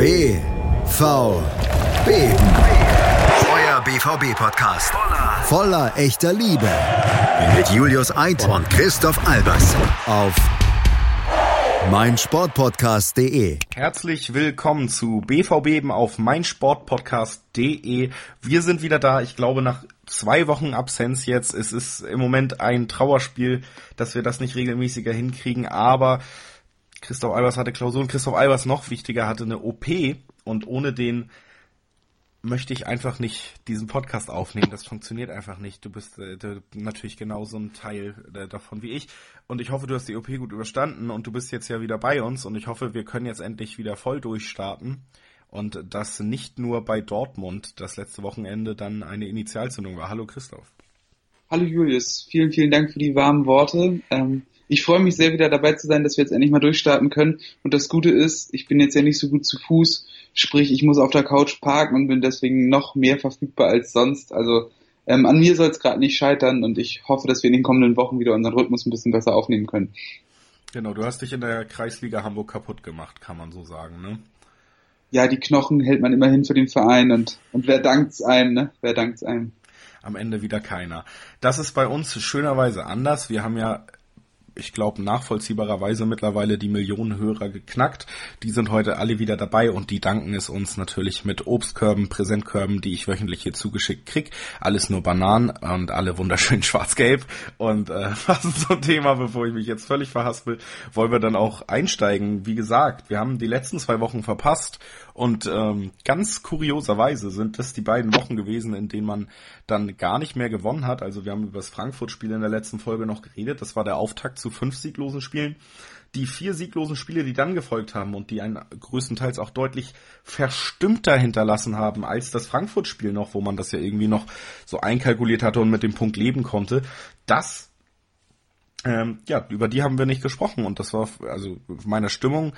BVB. Euer BVB-Podcast. Voller echter Liebe. Mit Julius Eid und Christoph Albers. Auf meinsportpodcast.de. Herzlich willkommen zu BVB auf meinsportpodcast.de. Wir sind wieder da. Ich glaube, nach zwei Wochen Absenz jetzt. Es ist im Moment ein Trauerspiel, dass wir das nicht regelmäßiger hinkriegen, aber Christoph Albers hatte Klausuren. Christoph Albers noch wichtiger hatte eine OP und ohne den möchte ich einfach nicht diesen Podcast aufnehmen. Das funktioniert einfach nicht. Du bist äh, natürlich genauso ein Teil äh, davon wie ich. Und ich hoffe, du hast die OP gut überstanden und du bist jetzt ja wieder bei uns und ich hoffe, wir können jetzt endlich wieder voll durchstarten. Und das nicht nur bei Dortmund das letzte Wochenende dann eine Initialzündung war. Hallo Christoph. Hallo Julius, vielen, vielen Dank für die warmen Worte. Ähm, ich freue mich sehr, wieder dabei zu sein, dass wir jetzt endlich mal durchstarten können. Und das Gute ist, ich bin jetzt ja nicht so gut zu Fuß, sprich, ich muss auf der Couch parken und bin deswegen noch mehr verfügbar als sonst. Also ähm, an mir soll es gerade nicht scheitern und ich hoffe, dass wir in den kommenden Wochen wieder unseren Rhythmus ein bisschen besser aufnehmen können. Genau, du hast dich in der Kreisliga Hamburg kaputt gemacht, kann man so sagen, ne? Ja, die Knochen hält man immerhin für den Verein und, und wer dankt's einem, ne? Wer dankt's einem? Am Ende wieder keiner. Das ist bei uns schönerweise anders. Wir haben ja ich glaube, nachvollziehbarerweise mittlerweile die Millionen Hörer geknackt. Die sind heute alle wieder dabei und die danken es uns natürlich mit Obstkörben, Präsentkörben, die ich wöchentlich hier zugeschickt krieg. Alles nur Bananen und alle wunderschön schwarz-gelb. Und äh, was ist so ein Thema, bevor ich mich jetzt völlig verhaspel, wollen wir dann auch einsteigen. Wie gesagt, wir haben die letzten zwei Wochen verpasst und ähm, ganz kurioserweise sind das die beiden Wochen gewesen, in denen man dann gar nicht mehr gewonnen hat. Also wir haben über das Frankfurt-Spiel in der letzten Folge noch geredet. Das war der Auftakt zu fünf sieglosen Spielen. Die vier sieglosen Spiele, die dann gefolgt haben und die einen größtenteils auch deutlich verstimmter hinterlassen haben als das Frankfurt-Spiel noch, wo man das ja irgendwie noch so einkalkuliert hatte und mit dem Punkt leben konnte. Das ähm, ja, über die haben wir nicht gesprochen und das war also meiner Stimmung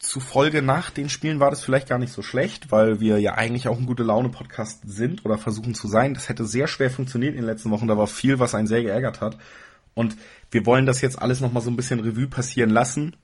zufolge nach den Spielen war das vielleicht gar nicht so schlecht, weil wir ja eigentlich auch ein gute Laune Podcast sind oder versuchen zu sein. Das hätte sehr schwer funktioniert in den letzten Wochen. Da war viel, was einen sehr geärgert hat. Und wir wollen das jetzt alles nochmal so ein bisschen Revue passieren lassen,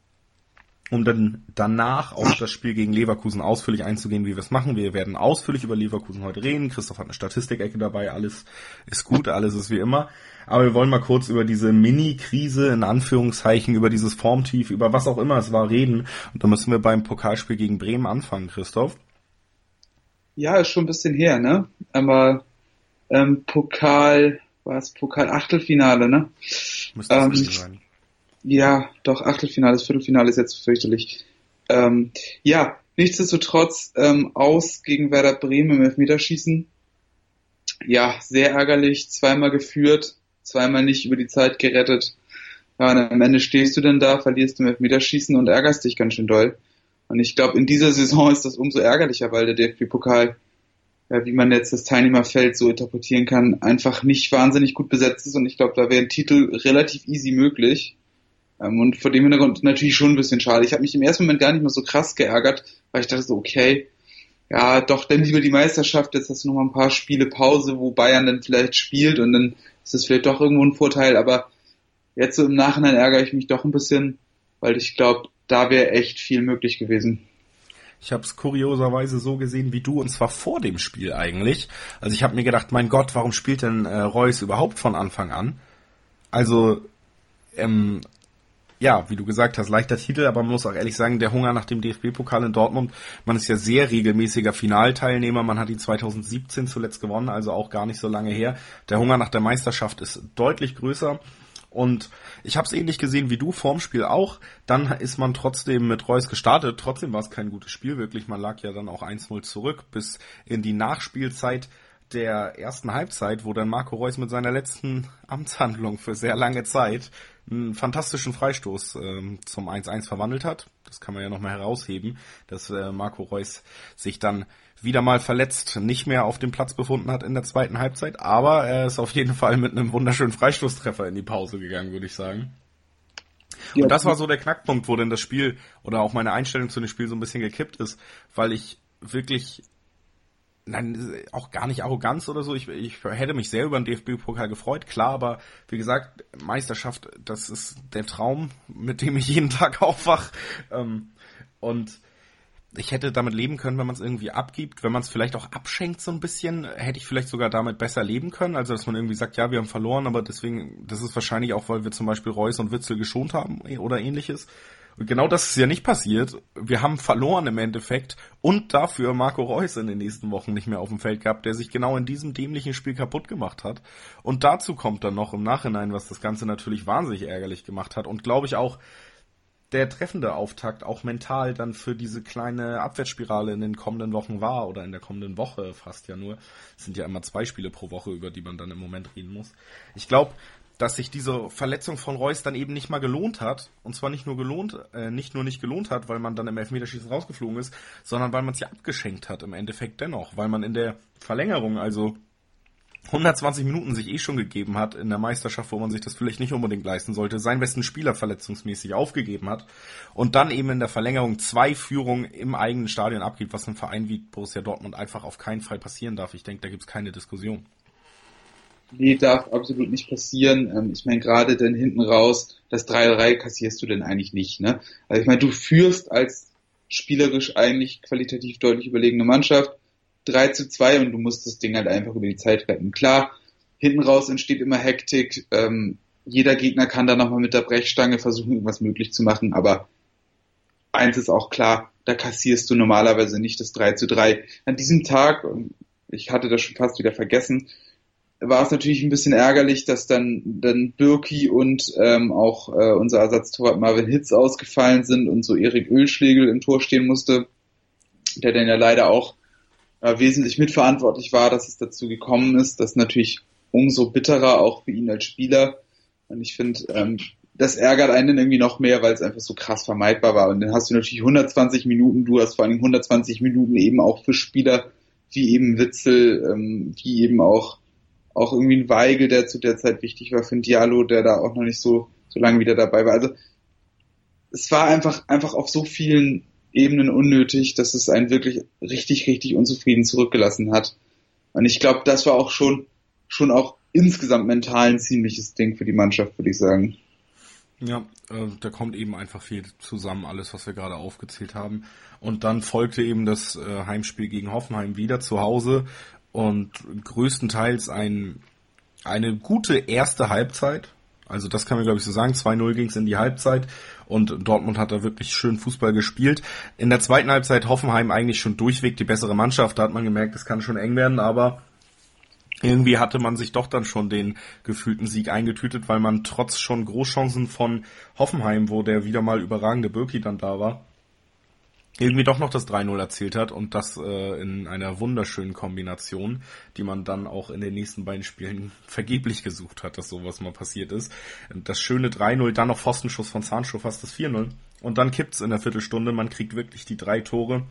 um dann danach auf das Spiel gegen Leverkusen ausführlich einzugehen, wie wir es machen. Wir werden ausführlich über Leverkusen heute reden. Christoph hat eine Statistikecke dabei. Alles ist gut, alles ist wie immer. Aber wir wollen mal kurz über diese Mini-Krise, in Anführungszeichen, über dieses Formtief, über was auch immer es war, reden. Und da müssen wir beim Pokalspiel gegen Bremen anfangen, Christoph. Ja, ist schon ein bisschen her, ne? Aber ähm, Pokal, war es Pokal-Achtelfinale, ne? Müsste ähm, sein. Ja, doch, Achtelfinale, das Viertelfinale ist jetzt fürchterlich. Ähm, ja, nichtsdestotrotz ähm, aus gegen Werder Bremen im Elfmeterschießen. Ja, sehr ärgerlich, zweimal geführt, zweimal nicht über die Zeit gerettet. Ja, und am Ende stehst du dann da, verlierst im Elfmeterschießen und ärgerst dich ganz schön doll. Und ich glaube, in dieser Saison ist das umso ärgerlicher, weil der DFB-Pokal, ja, wie man jetzt das Teilnehmerfeld so interpretieren kann, einfach nicht wahnsinnig gut besetzt ist. Und ich glaube, da wäre ein Titel relativ easy möglich. Ähm, und vor dem Hintergrund natürlich schon ein bisschen schade. Ich habe mich im ersten Moment gar nicht mehr so krass geärgert, weil ich dachte so, okay, ja, doch dann lieber die Meisterschaft, jetzt hast du noch mal ein paar Spiele Pause, wo Bayern dann vielleicht spielt und dann ist das vielleicht doch irgendwo ein Vorteil, aber jetzt so im Nachhinein ärgere ich mich doch ein bisschen, weil ich glaube, da wäre echt viel möglich gewesen. Ich habe es kurioserweise so gesehen wie du und zwar vor dem Spiel eigentlich. Also ich habe mir gedacht, mein Gott, warum spielt denn äh, Reus überhaupt von Anfang an? Also ähm, ja, wie du gesagt hast, leichter Titel, aber man muss auch ehrlich sagen, der Hunger nach dem DFB-Pokal in Dortmund, man ist ja sehr regelmäßiger Finalteilnehmer, man hat die 2017 zuletzt gewonnen, also auch gar nicht so lange her. Der Hunger nach der Meisterschaft ist deutlich größer. Und ich habe es ähnlich gesehen wie du vorm Spiel auch. Dann ist man trotzdem mit Reus gestartet. Trotzdem war es kein gutes Spiel, wirklich. Man lag ja dann auch 1-0 zurück bis in die Nachspielzeit der ersten Halbzeit, wo dann Marco Reus mit seiner letzten Amtshandlung für sehr lange Zeit einen fantastischen Freistoß ähm, zum 1-1 verwandelt hat. Das kann man ja nochmal herausheben, dass äh, Marco Reus sich dann wieder mal verletzt nicht mehr auf dem Platz befunden hat in der zweiten Halbzeit, aber er ist auf jeden Fall mit einem wunderschönen Freistoßtreffer in die Pause gegangen, würde ich sagen. Und das war so der Knackpunkt, wo denn das Spiel oder auch meine Einstellung zu dem Spiel so ein bisschen gekippt ist, weil ich wirklich nein, auch gar nicht Arroganz oder so. Ich, ich hätte mich sehr über den DFB-Pokal gefreut, klar, aber wie gesagt, Meisterschaft, das ist der Traum, mit dem ich jeden Tag aufwach. Ähm, und ich hätte damit leben können, wenn man es irgendwie abgibt, wenn man es vielleicht auch abschenkt so ein bisschen, hätte ich vielleicht sogar damit besser leben können, also dass man irgendwie sagt, ja, wir haben verloren, aber deswegen, das ist wahrscheinlich auch, weil wir zum Beispiel Reus und Witzel geschont haben oder ähnliches. Und genau das ist ja nicht passiert. Wir haben verloren im Endeffekt und dafür Marco Reus in den nächsten Wochen nicht mehr auf dem Feld gehabt, der sich genau in diesem dämlichen Spiel kaputt gemacht hat. Und dazu kommt dann noch im Nachhinein, was das Ganze natürlich wahnsinnig ärgerlich gemacht hat und glaube ich auch, der treffende Auftakt auch mental dann für diese kleine Abwärtsspirale in den kommenden Wochen war oder in der kommenden Woche fast ja nur. Es sind ja immer zwei Spiele pro Woche, über die man dann im Moment reden muss. Ich glaube, dass sich diese Verletzung von Reus dann eben nicht mal gelohnt hat. Und zwar nicht nur gelohnt, äh, nicht nur nicht gelohnt hat, weil man dann im Elfmeterschießen rausgeflogen ist, sondern weil man es ja abgeschenkt hat im Endeffekt dennoch. Weil man in der Verlängerung, also 120 Minuten sich eh schon gegeben hat in der Meisterschaft, wo man sich das vielleicht nicht unbedingt leisten sollte, seinen besten Spieler verletzungsmäßig aufgegeben hat und dann eben in der Verlängerung zwei Führungen im eigenen Stadion abgibt, was einem Verein wie Borussia Dortmund einfach auf keinen Fall passieren darf. Ich denke, da gibt es keine Diskussion. Nee, darf absolut nicht passieren. Ähm, ich meine, gerade denn hinten raus, das 3-3 kassierst du denn eigentlich nicht. Ne? Also ich meine, du führst als spielerisch eigentlich qualitativ deutlich überlegene Mannschaft 3 zu 2 und du musst das Ding halt einfach über die Zeit retten. Klar, hinten raus entsteht immer Hektik. Ähm, jeder Gegner kann da nochmal mit der Brechstange versuchen, irgendwas möglich zu machen, aber eins ist auch klar, da kassierst du normalerweise nicht das 3 zu 3. An diesem Tag, ich hatte das schon fast wieder vergessen, war es natürlich ein bisschen ärgerlich, dass dann, dann Birki und ähm, auch äh, unser Ersatztorwart Marvin Hitz ausgefallen sind und so Erik Ölschlegel im Tor stehen musste, der dann ja leider auch äh, wesentlich mitverantwortlich war, dass es dazu gekommen ist. Das ist natürlich umso bitterer auch für ihn als Spieler. Und ich finde, ähm, das ärgert einen irgendwie noch mehr, weil es einfach so krass vermeidbar war. Und dann hast du natürlich 120 Minuten, du hast vor allem 120 Minuten eben auch für Spieler wie eben Witzel, ähm, wie eben auch, auch irgendwie ein Weigel, der zu der Zeit wichtig war für ein Diallo, der da auch noch nicht so, so lange wieder dabei war. Also es war einfach, einfach auf so vielen Ebenen unnötig, dass es einen wirklich richtig, richtig unzufrieden zurückgelassen hat. Und ich glaube, das war auch schon, schon auch insgesamt mental ein ziemliches Ding für die Mannschaft, würde ich sagen. Ja, äh, da kommt eben einfach viel zusammen, alles, was wir gerade aufgezählt haben. Und dann folgte eben das äh, Heimspiel gegen Hoffenheim wieder zu Hause und größtenteils ein, eine gute erste Halbzeit. Also das kann man glaube ich so sagen. 2-0 ging es in die Halbzeit und Dortmund hat da wirklich schön Fußball gespielt. In der zweiten Halbzeit Hoffenheim eigentlich schon durchweg die bessere Mannschaft. Da hat man gemerkt, es kann schon eng werden, aber irgendwie hatte man sich doch dann schon den gefühlten Sieg eingetütet, weil man trotz schon Großchancen von Hoffenheim, wo der wieder mal überragende Birki dann da war, irgendwie doch noch das 3-0 erzielt hat und das äh, in einer wunderschönen Kombination, die man dann auch in den nächsten beiden Spielen vergeblich gesucht hat, dass sowas mal passiert ist. Das schöne 3-0, dann noch Pfostenschuss von Sancho, fast das 4-0 und dann kippt's in der Viertelstunde, man kriegt wirklich die drei Tore.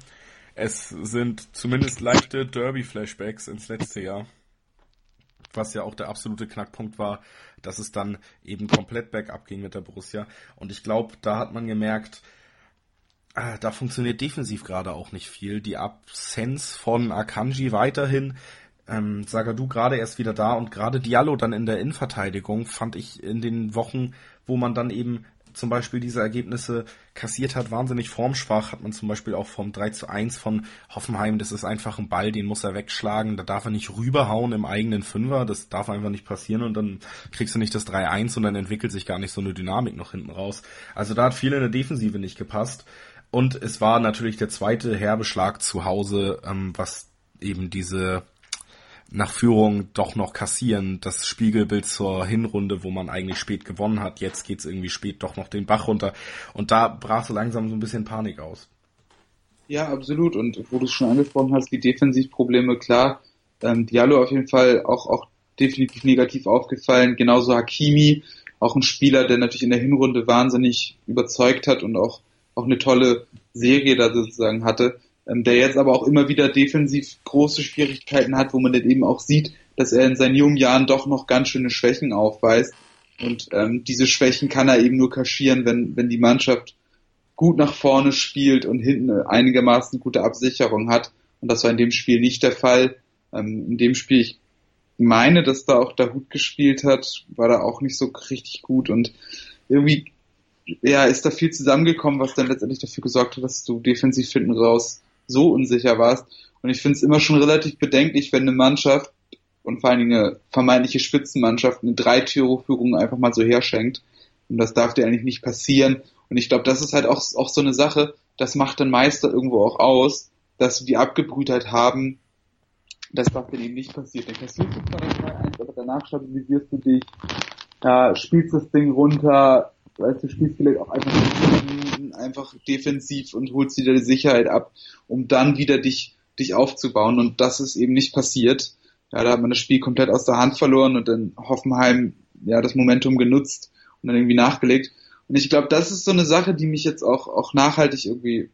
Es sind zumindest leichte Derby-Flashbacks ins letzte Jahr. Was ja auch der absolute Knackpunkt war, dass es dann eben komplett bergab ging mit der Borussia. Und ich glaube, da hat man gemerkt, da funktioniert defensiv gerade auch nicht viel. Die Absenz von Akanji weiterhin. Ähm, Sagadu gerade erst wieder da und gerade Diallo dann in der Innenverteidigung fand ich in den Wochen, wo man dann eben zum Beispiel diese Ergebnisse kassiert hat, wahnsinnig formschwach, hat man zum Beispiel auch vom 3 zu 1 von Hoffenheim, das ist einfach ein Ball, den muss er wegschlagen, da darf er nicht rüberhauen im eigenen Fünfer, das darf einfach nicht passieren und dann kriegst du nicht das 3-1 und dann entwickelt sich gar nicht so eine Dynamik noch hinten raus. Also da hat viel in der Defensive nicht gepasst und es war natürlich der zweite herbe Schlag zu Hause, ähm, was eben diese nach Führung doch noch kassieren, das Spiegelbild zur Hinrunde, wo man eigentlich spät gewonnen hat. Jetzt geht's irgendwie spät doch noch den Bach runter. Und da brach so langsam so ein bisschen Panik aus. Ja, absolut. Und wo du es schon angesprochen hast, die Defensivprobleme, klar. Ähm, Diallo auf jeden Fall auch, auch definitiv negativ aufgefallen. Genauso Hakimi, auch ein Spieler, der natürlich in der Hinrunde wahnsinnig überzeugt hat und auch auch eine tolle Serie da sozusagen hatte, ähm, der jetzt aber auch immer wieder defensiv große Schwierigkeiten hat, wo man dann eben auch sieht, dass er in seinen jungen Jahren doch noch ganz schöne Schwächen aufweist. Und ähm, diese Schwächen kann er eben nur kaschieren, wenn, wenn die Mannschaft gut nach vorne spielt und hinten einigermaßen gute Absicherung hat. Und das war in dem Spiel nicht der Fall. Ähm, in dem Spiel, ich meine, dass da auch der Hut gespielt hat, war da auch nicht so richtig gut und irgendwie ja, ist da viel zusammengekommen, was dann letztendlich dafür gesorgt hat, dass du defensiv hinten raus so unsicher warst. Und ich finde es immer schon relativ bedenklich, wenn eine Mannschaft und vor allen Dingen eine vermeintliche Spitzenmannschaft eine Dreitüre-Führung einfach mal so herschenkt. Und das darf dir eigentlich nicht passieren. Und ich glaube, das ist halt auch, auch so eine Sache, das macht den Meister irgendwo auch aus, dass sie die Abgebrühtheit haben. Das darf dann eben nicht passieren. Dann kassierst du zwar das 2-1, aber danach stabilisierst du dich, ja, spielst das Ding runter, weißt du, spielst vielleicht auch einfach einfach defensiv und holst wieder die Sicherheit ab, um dann wieder dich, dich aufzubauen. Und das ist eben nicht passiert. Ja, da hat man das Spiel komplett aus der Hand verloren und dann Hoffenheim ja das Momentum genutzt und dann irgendwie nachgelegt. Und ich glaube, das ist so eine Sache, die mich jetzt auch, auch nachhaltig irgendwie,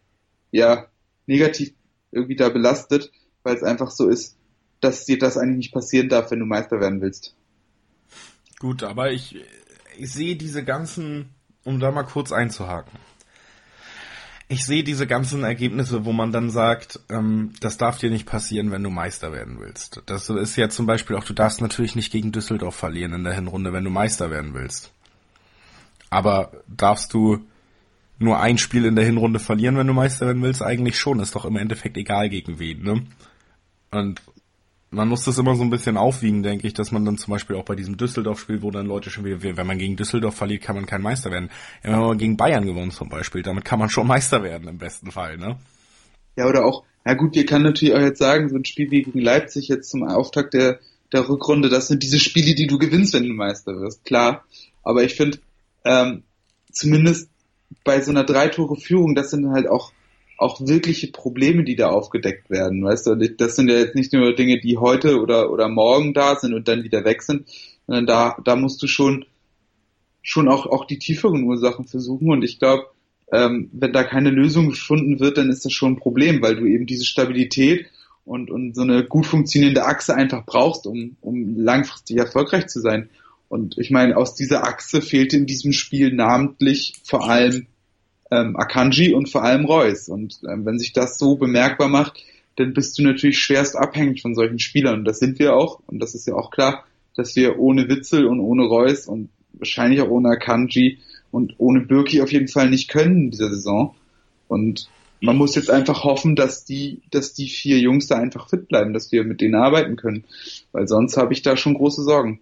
ja, negativ irgendwie da belastet, weil es einfach so ist, dass dir das eigentlich nicht passieren darf, wenn du Meister werden willst. Gut, aber ich, ich sehe diese ganzen, um da mal kurz einzuhaken. Ich sehe diese ganzen Ergebnisse, wo man dann sagt, ähm, das darf dir nicht passieren, wenn du Meister werden willst. Das ist ja zum Beispiel auch, du darfst natürlich nicht gegen Düsseldorf verlieren in der Hinrunde, wenn du Meister werden willst. Aber darfst du nur ein Spiel in der Hinrunde verlieren, wenn du Meister werden willst? Eigentlich schon. Ist doch im Endeffekt egal gegen wen, ne? Und man muss das immer so ein bisschen aufwiegen, denke ich, dass man dann zum Beispiel auch bei diesem Düsseldorf-Spiel, wo dann Leute schon wieder, wenn man gegen Düsseldorf verliert, kann man kein Meister werden. Wenn man gegen Bayern gewonnen zum Beispiel, damit kann man schon Meister werden im besten Fall, ne? Ja, oder auch, na gut, wir kann natürlich auch jetzt sagen, so ein Spiel wie gegen Leipzig jetzt zum Auftakt der, der Rückrunde, das sind diese Spiele, die du gewinnst, wenn du Meister wirst, klar. Aber ich finde, ähm, zumindest bei so einer Drei-Tore-Führung, das sind halt auch, auch wirkliche Probleme, die da aufgedeckt werden. Weißt du, das sind ja jetzt nicht nur Dinge, die heute oder, oder morgen da sind und dann wieder weg sind, sondern da, da musst du schon, schon auch, auch die tieferen Ursachen versuchen. Und ich glaube, ähm, wenn da keine Lösung gefunden wird, dann ist das schon ein Problem, weil du eben diese Stabilität und, und so eine gut funktionierende Achse einfach brauchst, um, um langfristig erfolgreich zu sein. Und ich meine, aus dieser Achse fehlte in diesem Spiel namentlich vor allem ähm, Akanji und vor allem Reus. Und ähm, wenn sich das so bemerkbar macht, dann bist du natürlich schwerst abhängig von solchen Spielern. Und das sind wir auch. Und das ist ja auch klar, dass wir ohne Witzel und ohne Reus und wahrscheinlich auch ohne Akanji und ohne Birki auf jeden Fall nicht können in dieser Saison. Und man muss jetzt einfach hoffen, dass die, dass die vier Jungs da einfach fit bleiben, dass wir mit denen arbeiten können. Weil sonst habe ich da schon große Sorgen.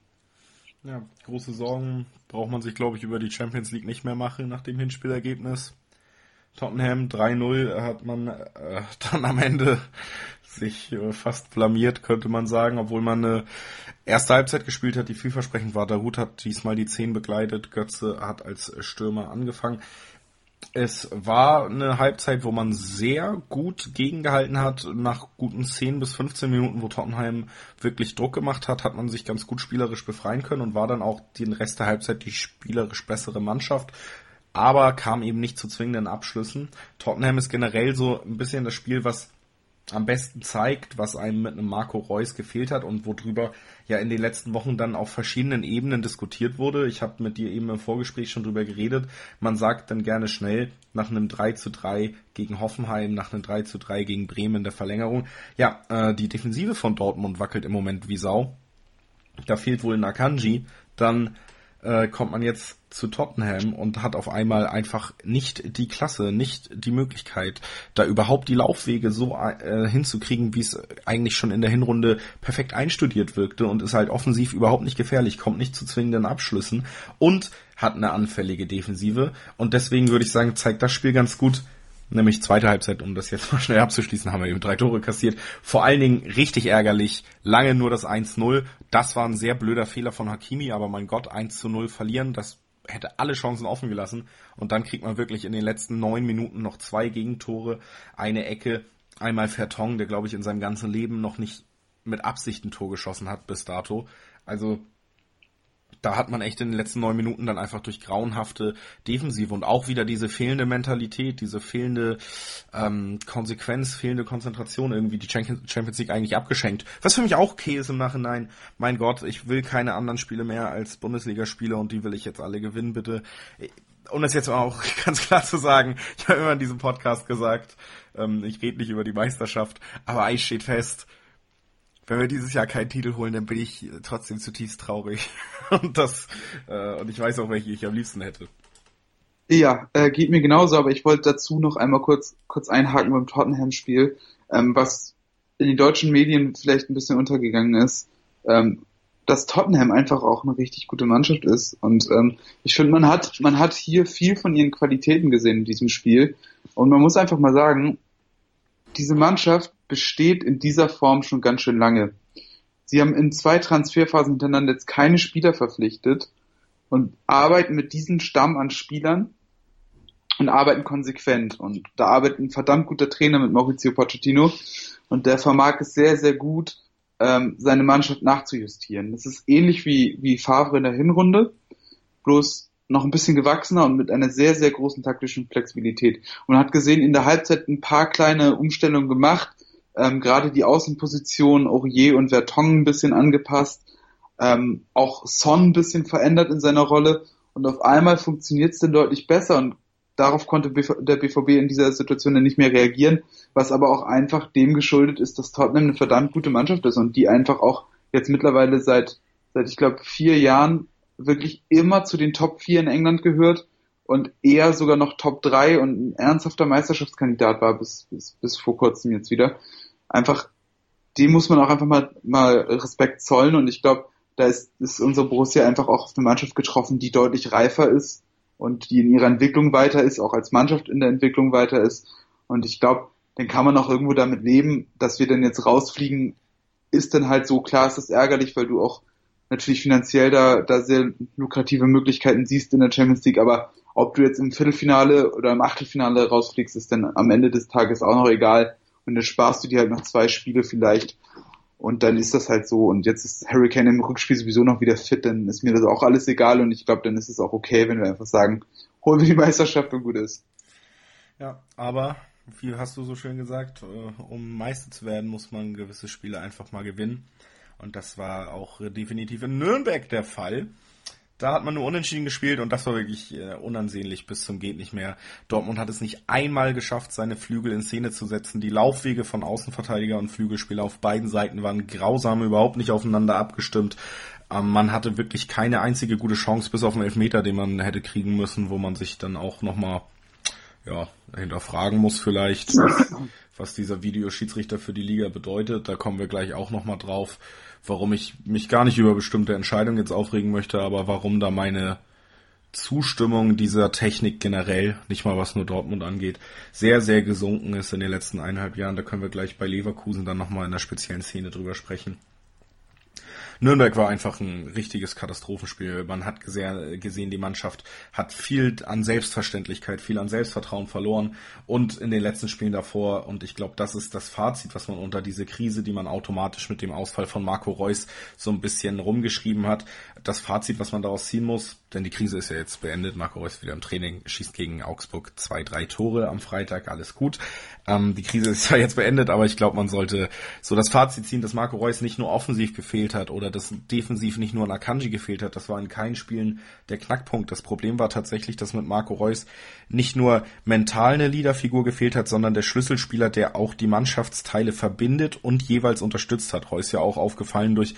Ja, große Sorgen braucht man sich, glaube ich, über die Champions League nicht mehr machen nach dem Hinspielergebnis. Tottenham 3-0 hat man äh, dann am Ende sich äh, fast blamiert, könnte man sagen, obwohl man eine erste Halbzeit gespielt hat, die vielversprechend war. Darut hat diesmal die 10 begleitet, Götze hat als Stürmer angefangen. Es war eine Halbzeit, wo man sehr gut gegengehalten hat. Nach guten 10 bis 15 Minuten, wo Tottenham wirklich Druck gemacht hat, hat man sich ganz gut spielerisch befreien können und war dann auch den Rest der Halbzeit die spielerisch bessere Mannschaft. Aber kam eben nicht zu zwingenden Abschlüssen. Tottenham ist generell so ein bisschen das Spiel, was am besten zeigt, was einem mit einem Marco Reus gefehlt hat und worüber ja in den letzten Wochen dann auf verschiedenen Ebenen diskutiert wurde. Ich habe mit dir eben im Vorgespräch schon drüber geredet. Man sagt dann gerne schnell nach einem 3 zu 3 gegen Hoffenheim, nach einem 3 zu 3 gegen Bremen in der Verlängerung. Ja, äh, die Defensive von Dortmund wackelt im Moment wie Sau. Da fehlt wohl Nakanji. Dann äh, kommt man jetzt zu Tottenham und hat auf einmal einfach nicht die Klasse, nicht die Möglichkeit, da überhaupt die Laufwege so äh, hinzukriegen, wie es eigentlich schon in der Hinrunde perfekt einstudiert wirkte und ist halt offensiv überhaupt nicht gefährlich, kommt nicht zu zwingenden Abschlüssen und hat eine anfällige Defensive. Und deswegen würde ich sagen, zeigt das Spiel ganz gut, nämlich zweite Halbzeit, um das jetzt mal schnell abzuschließen, haben wir eben drei Tore kassiert. Vor allen Dingen richtig ärgerlich, lange nur das 1-0. Das war ein sehr blöder Fehler von Hakimi, aber mein Gott, 1 0 verlieren, das hätte alle Chancen offen gelassen. Und dann kriegt man wirklich in den letzten neun Minuten noch zwei Gegentore, eine Ecke, einmal Vertong, der glaube ich in seinem ganzen Leben noch nicht mit Absicht ein Tor geschossen hat bis dato. Also da hat man echt in den letzten neun Minuten dann einfach durch grauenhafte Defensive und auch wieder diese fehlende Mentalität, diese fehlende ähm, Konsequenz, fehlende Konzentration irgendwie die Champions League eigentlich abgeschenkt. Was für mich auch ist im Nachhinein. Mein Gott, ich will keine anderen Spiele mehr als Bundesligaspiele und die will ich jetzt alle gewinnen, bitte. Um das jetzt auch ganz klar zu sagen, ich habe immer in diesem Podcast gesagt, ähm, ich rede nicht über die Meisterschaft, aber eins steht fest, wenn wir dieses Jahr keinen Titel holen, dann bin ich trotzdem zutiefst traurig. und das, äh, und ich weiß auch, welche ich am liebsten hätte. Ja, äh, geht mir genauso, aber ich wollte dazu noch einmal kurz, kurz einhaken beim Tottenham-Spiel, ähm, was in den deutschen Medien vielleicht ein bisschen untergegangen ist, ähm, dass Tottenham einfach auch eine richtig gute Mannschaft ist. Und ähm, ich finde, man hat, man hat hier viel von ihren Qualitäten gesehen in diesem Spiel. Und man muss einfach mal sagen, diese Mannschaft besteht in dieser Form schon ganz schön lange. Sie haben in zwei Transferphasen hintereinander jetzt keine Spieler verpflichtet und arbeiten mit diesem Stamm an Spielern und arbeiten konsequent. Und da arbeitet ein verdammt guter Trainer mit Maurizio Pochettino und der vermag es sehr, sehr gut, ähm, seine Mannschaft nachzujustieren. Das ist ähnlich wie, wie Favre in der Hinrunde, bloß noch ein bisschen gewachsener und mit einer sehr, sehr großen taktischen Flexibilität. Und man hat gesehen, in der Halbzeit ein paar kleine Umstellungen gemacht, ähm, gerade die Außenposition Aurier und Vertongen ein bisschen angepasst, ähm, auch Son ein bisschen verändert in seiner Rolle. Und auf einmal funktioniert es dann deutlich besser. Und darauf konnte der BVB in dieser Situation dann nicht mehr reagieren, was aber auch einfach dem geschuldet ist, dass Tottenham eine verdammt gute Mannschaft ist. Und die einfach auch jetzt mittlerweile seit, seit ich glaube, vier Jahren wirklich immer zu den Top 4 in England gehört und eher sogar noch Top 3 und ein ernsthafter Meisterschaftskandidat war bis, bis, bis vor kurzem jetzt wieder. Einfach, dem muss man auch einfach mal, mal Respekt zollen und ich glaube, da ist, ist unsere Borussia einfach auch auf eine Mannschaft getroffen, die deutlich reifer ist und die in ihrer Entwicklung weiter ist, auch als Mannschaft in der Entwicklung weiter ist. Und ich glaube, dann kann man auch irgendwo damit leben, dass wir dann jetzt rausfliegen, ist dann halt so, klar ist das ärgerlich, weil du auch natürlich finanziell da, da sehr lukrative Möglichkeiten siehst in der Champions League, aber ob du jetzt im Viertelfinale oder im Achtelfinale rausfliegst, ist dann am Ende des Tages auch noch egal. Und dann sparst du dir halt noch zwei Spiele vielleicht. Und dann ist das halt so. Und jetzt ist Hurricane im Rückspiel sowieso noch wieder fit, dann ist mir das auch alles egal. Und ich glaube, dann ist es auch okay, wenn wir einfach sagen, holen wir die Meisterschaft und gut ist. Ja, aber wie hast du so schön gesagt, äh, um Meister zu werden, muss man gewisse Spiele einfach mal gewinnen. Und das war auch definitiv in Nürnberg der Fall. Da hat man nur unentschieden gespielt und das war wirklich äh, unansehnlich bis zum geht nicht mehr. Dortmund hat es nicht einmal geschafft, seine Flügel in Szene zu setzen. Die Laufwege von Außenverteidiger und Flügelspieler auf beiden Seiten waren grausam, überhaupt nicht aufeinander abgestimmt. Ähm, man hatte wirklich keine einzige gute Chance, bis auf einen Elfmeter, den man hätte kriegen müssen, wo man sich dann auch nochmal ja, hinterfragen muss vielleicht, was, was dieser Videoschiedsrichter für die Liga bedeutet. Da kommen wir gleich auch nochmal drauf warum ich mich gar nicht über bestimmte Entscheidungen jetzt aufregen möchte, aber warum da meine Zustimmung dieser Technik generell, nicht mal was nur Dortmund angeht, sehr, sehr gesunken ist in den letzten eineinhalb Jahren. Da können wir gleich bei Leverkusen dann nochmal in der speziellen Szene drüber sprechen. Nürnberg war einfach ein richtiges Katastrophenspiel. Man hat gesehen, die Mannschaft hat viel an Selbstverständlichkeit, viel an Selbstvertrauen verloren und in den letzten Spielen davor. Und ich glaube, das ist das Fazit, was man unter diese Krise, die man automatisch mit dem Ausfall von Marco Reus so ein bisschen rumgeschrieben hat, das Fazit, was man daraus ziehen muss, denn die Krise ist ja jetzt beendet. Marco Reus wieder im Training, schießt gegen Augsburg zwei, drei Tore am Freitag, alles gut. Ähm, die Krise ist zwar jetzt beendet, aber ich glaube, man sollte so das Fazit ziehen, dass Marco Reus nicht nur offensiv gefehlt hat oder dass defensiv nicht nur ein Akanji gefehlt hat. Das war in keinen Spielen der Knackpunkt. Das Problem war tatsächlich, dass mit Marco Reus nicht nur mental eine Leaderfigur gefehlt hat, sondern der Schlüsselspieler, der auch die Mannschaftsteile verbindet und jeweils unterstützt hat. Reus ja auch aufgefallen durch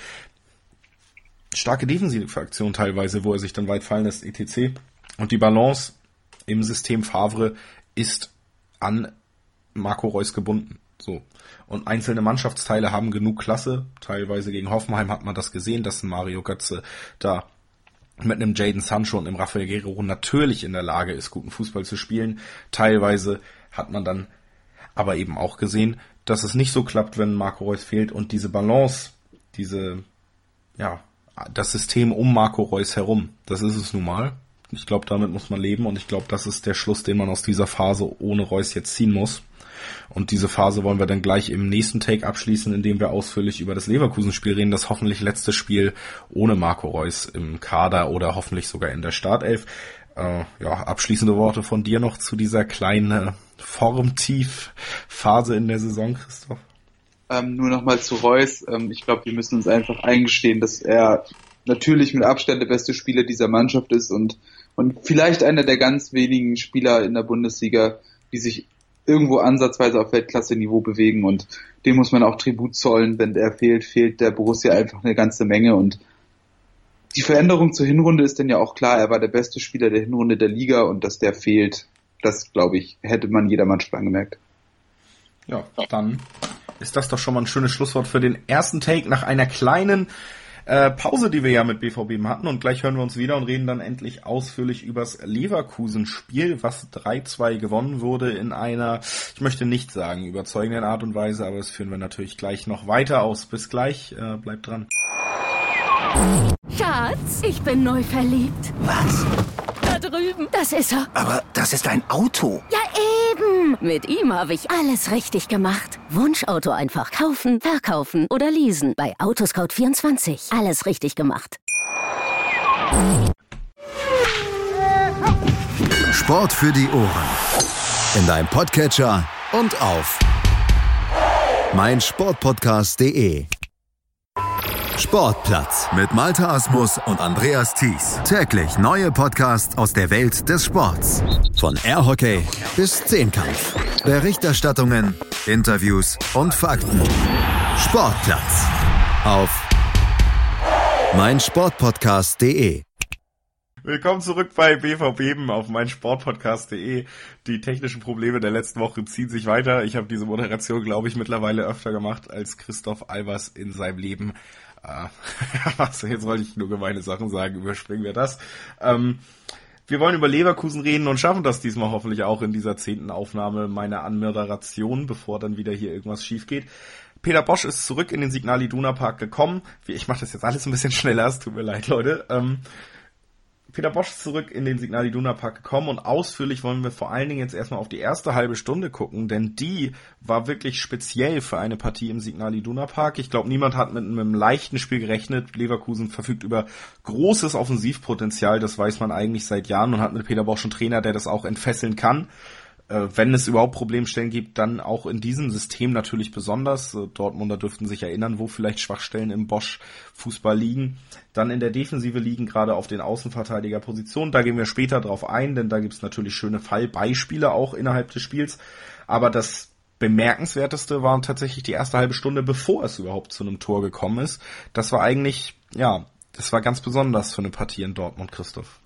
starke defensive Aktion teilweise, wo er sich dann weit fallen lässt, etc. Und die Balance im System Favre ist an Marco Reus gebunden. So. Und einzelne Mannschaftsteile haben genug Klasse. Teilweise gegen Hoffenheim hat man das gesehen, dass Mario Götze da mit einem Jaden Sancho und einem Rafael Guerrero natürlich in der Lage ist, guten Fußball zu spielen. Teilweise hat man dann aber eben auch gesehen, dass es nicht so klappt, wenn Marco Reus fehlt und diese Balance, diese, ja, das System um Marco Reus herum, das ist es nun mal. Ich glaube, damit muss man leben und ich glaube, das ist der Schluss, den man aus dieser Phase ohne Reus jetzt ziehen muss. Und diese Phase wollen wir dann gleich im nächsten Take abschließen, indem wir ausführlich über das Leverkusen-Spiel reden, das hoffentlich letzte Spiel ohne Marco Reus im Kader oder hoffentlich sogar in der Startelf. Äh, ja, abschließende Worte von dir noch zu dieser kleinen Formtief-Phase in der Saison, Christoph. Ähm, nur nochmal zu Reus. Ähm, ich glaube, wir müssen uns einfach eingestehen, dass er natürlich mit Abstand der beste Spieler dieser Mannschaft ist und, und vielleicht einer der ganz wenigen Spieler in der Bundesliga, die sich irgendwo ansatzweise auf Weltklasse-Niveau bewegen und dem muss man auch Tribut zollen. Wenn der fehlt, fehlt der Borussia einfach eine ganze Menge und die Veränderung zur Hinrunde ist denn ja auch klar, er war der beste Spieler der Hinrunde der Liga und dass der fehlt, das glaube ich, hätte man jedermann schon angemerkt. Ja, dann ist das doch schon mal ein schönes Schlusswort für den ersten Take nach einer kleinen äh, Pause, die wir ja mit BVB hatten. Und gleich hören wir uns wieder und reden dann endlich ausführlich übers Leverkusen-Spiel, was 3-2 gewonnen wurde in einer, ich möchte nicht sagen überzeugenden Art und Weise, aber das führen wir natürlich gleich noch weiter aus. Bis gleich, äh, bleibt dran. Schatz, ich bin neu verliebt. Was? Drüben. Das ist er. Aber das ist ein Auto. Ja, eben. Mit ihm habe ich alles richtig gemacht. Wunschauto einfach kaufen, verkaufen oder leasen. Bei Autoscout24. Alles richtig gemacht. Sport für die Ohren. In deinem Podcatcher und auf meinsportpodcast.de. Sportplatz mit Malta Asmus und Andreas Thies. Täglich neue Podcasts aus der Welt des Sports. Von Airhockey bis Zehnkampf. Berichterstattungen, Interviews und Fakten. Sportplatz auf meinsportpodcast.de. Willkommen zurück bei BVB auf meinsportpodcast.de. Die technischen Probleme der letzten Woche ziehen sich weiter. Ich habe diese Moderation, glaube ich, mittlerweile öfter gemacht als Christoph Albers in seinem Leben. Ah, was, jetzt wollte ich nur gemeine Sachen sagen, überspringen wir das. Ähm, wir wollen über Leverkusen reden und schaffen das diesmal hoffentlich auch in dieser zehnten Aufnahme meiner Anmoderation, bevor dann wieder hier irgendwas schief geht. Peter Bosch ist zurück in den Signal Iduna Park gekommen. Ich mache das jetzt alles ein bisschen schneller, es tut mir leid, Leute. Ähm, Peter Bosch ist zurück in den Signal Iduna Park gekommen und ausführlich wollen wir vor allen Dingen jetzt erstmal auf die erste halbe Stunde gucken, denn die war wirklich speziell für eine Partie im Signal Iduna Park. Ich glaube, niemand hat mit einem leichten Spiel gerechnet. Leverkusen verfügt über großes Offensivpotenzial, das weiß man eigentlich seit Jahren und hat mit Peter Bosch einen Trainer, der das auch entfesseln kann wenn es überhaupt Problemstellen gibt, dann auch in diesem System natürlich besonders. Äh, Dortmunder dürften sich erinnern, wo vielleicht Schwachstellen im Bosch-Fußball liegen. Dann in der Defensive liegen gerade auf den Außenverteidigerpositionen. Da gehen wir später drauf ein, denn da gibt es natürlich schöne Fallbeispiele auch innerhalb des Spiels. Aber das bemerkenswerteste war tatsächlich die erste halbe Stunde, bevor es überhaupt zu einem Tor gekommen ist. Das war eigentlich, ja, das war ganz besonders für eine Partie in Dortmund, Christoph.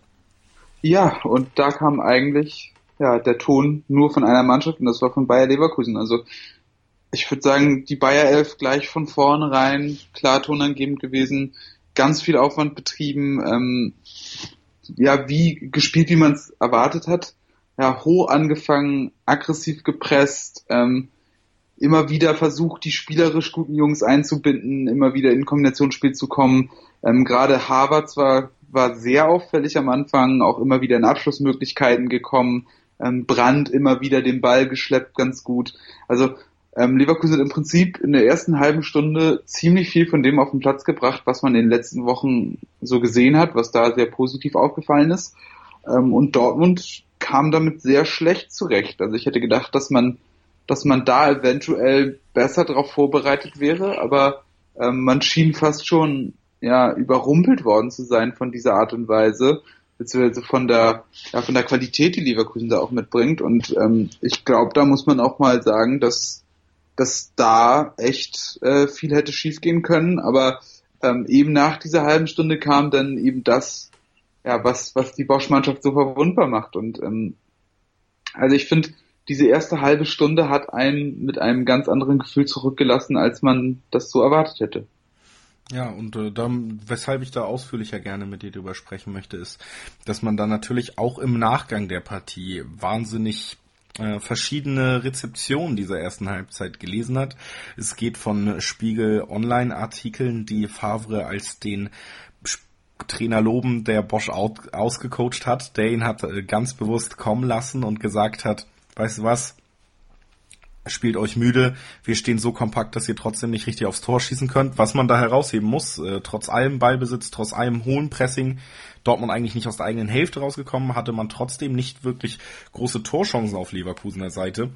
Ja, und da kam eigentlich ja, der Ton nur von einer Mannschaft und das war von Bayer Leverkusen. Also ich würde sagen, die Bayer Elf gleich von vornherein klar tonangebend gewesen, ganz viel Aufwand betrieben, ähm, ja, wie gespielt, wie man es erwartet hat. Ja, hoch angefangen, aggressiv gepresst, ähm, immer wieder versucht, die spielerisch guten Jungs einzubinden, immer wieder in Kombinationsspiel zu kommen. Ähm, Gerade Harvard war, war sehr auffällig am Anfang, auch immer wieder in Abschlussmöglichkeiten gekommen, ähm, Brand immer wieder den Ball geschleppt, ganz gut. Also ähm, Leverkusen hat im Prinzip in der ersten halben Stunde ziemlich viel von dem auf den Platz gebracht, was man in den letzten Wochen so gesehen hat, was da sehr positiv aufgefallen ist. Ähm, und Dortmund kam damit sehr schlecht zurecht. Also ich hätte gedacht, dass man, dass man da eventuell besser darauf vorbereitet wäre, aber ähm, man schien fast schon ja überrumpelt worden zu sein von dieser Art und Weise beziehungsweise von der, ja, von der Qualität, die Leverkusen da auch mitbringt. Und ähm, ich glaube, da muss man auch mal sagen, dass, dass da echt äh, viel hätte schiefgehen können. Aber ähm, eben nach dieser halben Stunde kam dann eben das, ja, was, was die Bosch-Mannschaft so verwundbar macht. Und ähm, also ich finde, diese erste halbe Stunde hat einen mit einem ganz anderen Gefühl zurückgelassen, als man das so erwartet hätte. Ja, und äh, dann, weshalb ich da ausführlicher gerne mit dir drüber sprechen möchte, ist, dass man da natürlich auch im Nachgang der Partie wahnsinnig äh, verschiedene Rezeptionen dieser ersten Halbzeit gelesen hat. Es geht von Spiegel Online-Artikeln, die Favre als den Trainer loben, der Bosch ausgecoacht hat, der ihn hat äh, ganz bewusst kommen lassen und gesagt hat, weißt du was, spielt euch müde, wir stehen so kompakt, dass ihr trotzdem nicht richtig aufs Tor schießen könnt. Was man da herausheben muss, äh, trotz allem Ballbesitz, trotz allem hohen Pressing, Dortmund eigentlich nicht aus der eigenen Hälfte rausgekommen, hatte man trotzdem nicht wirklich große Torchancen auf Leverkusener Seite.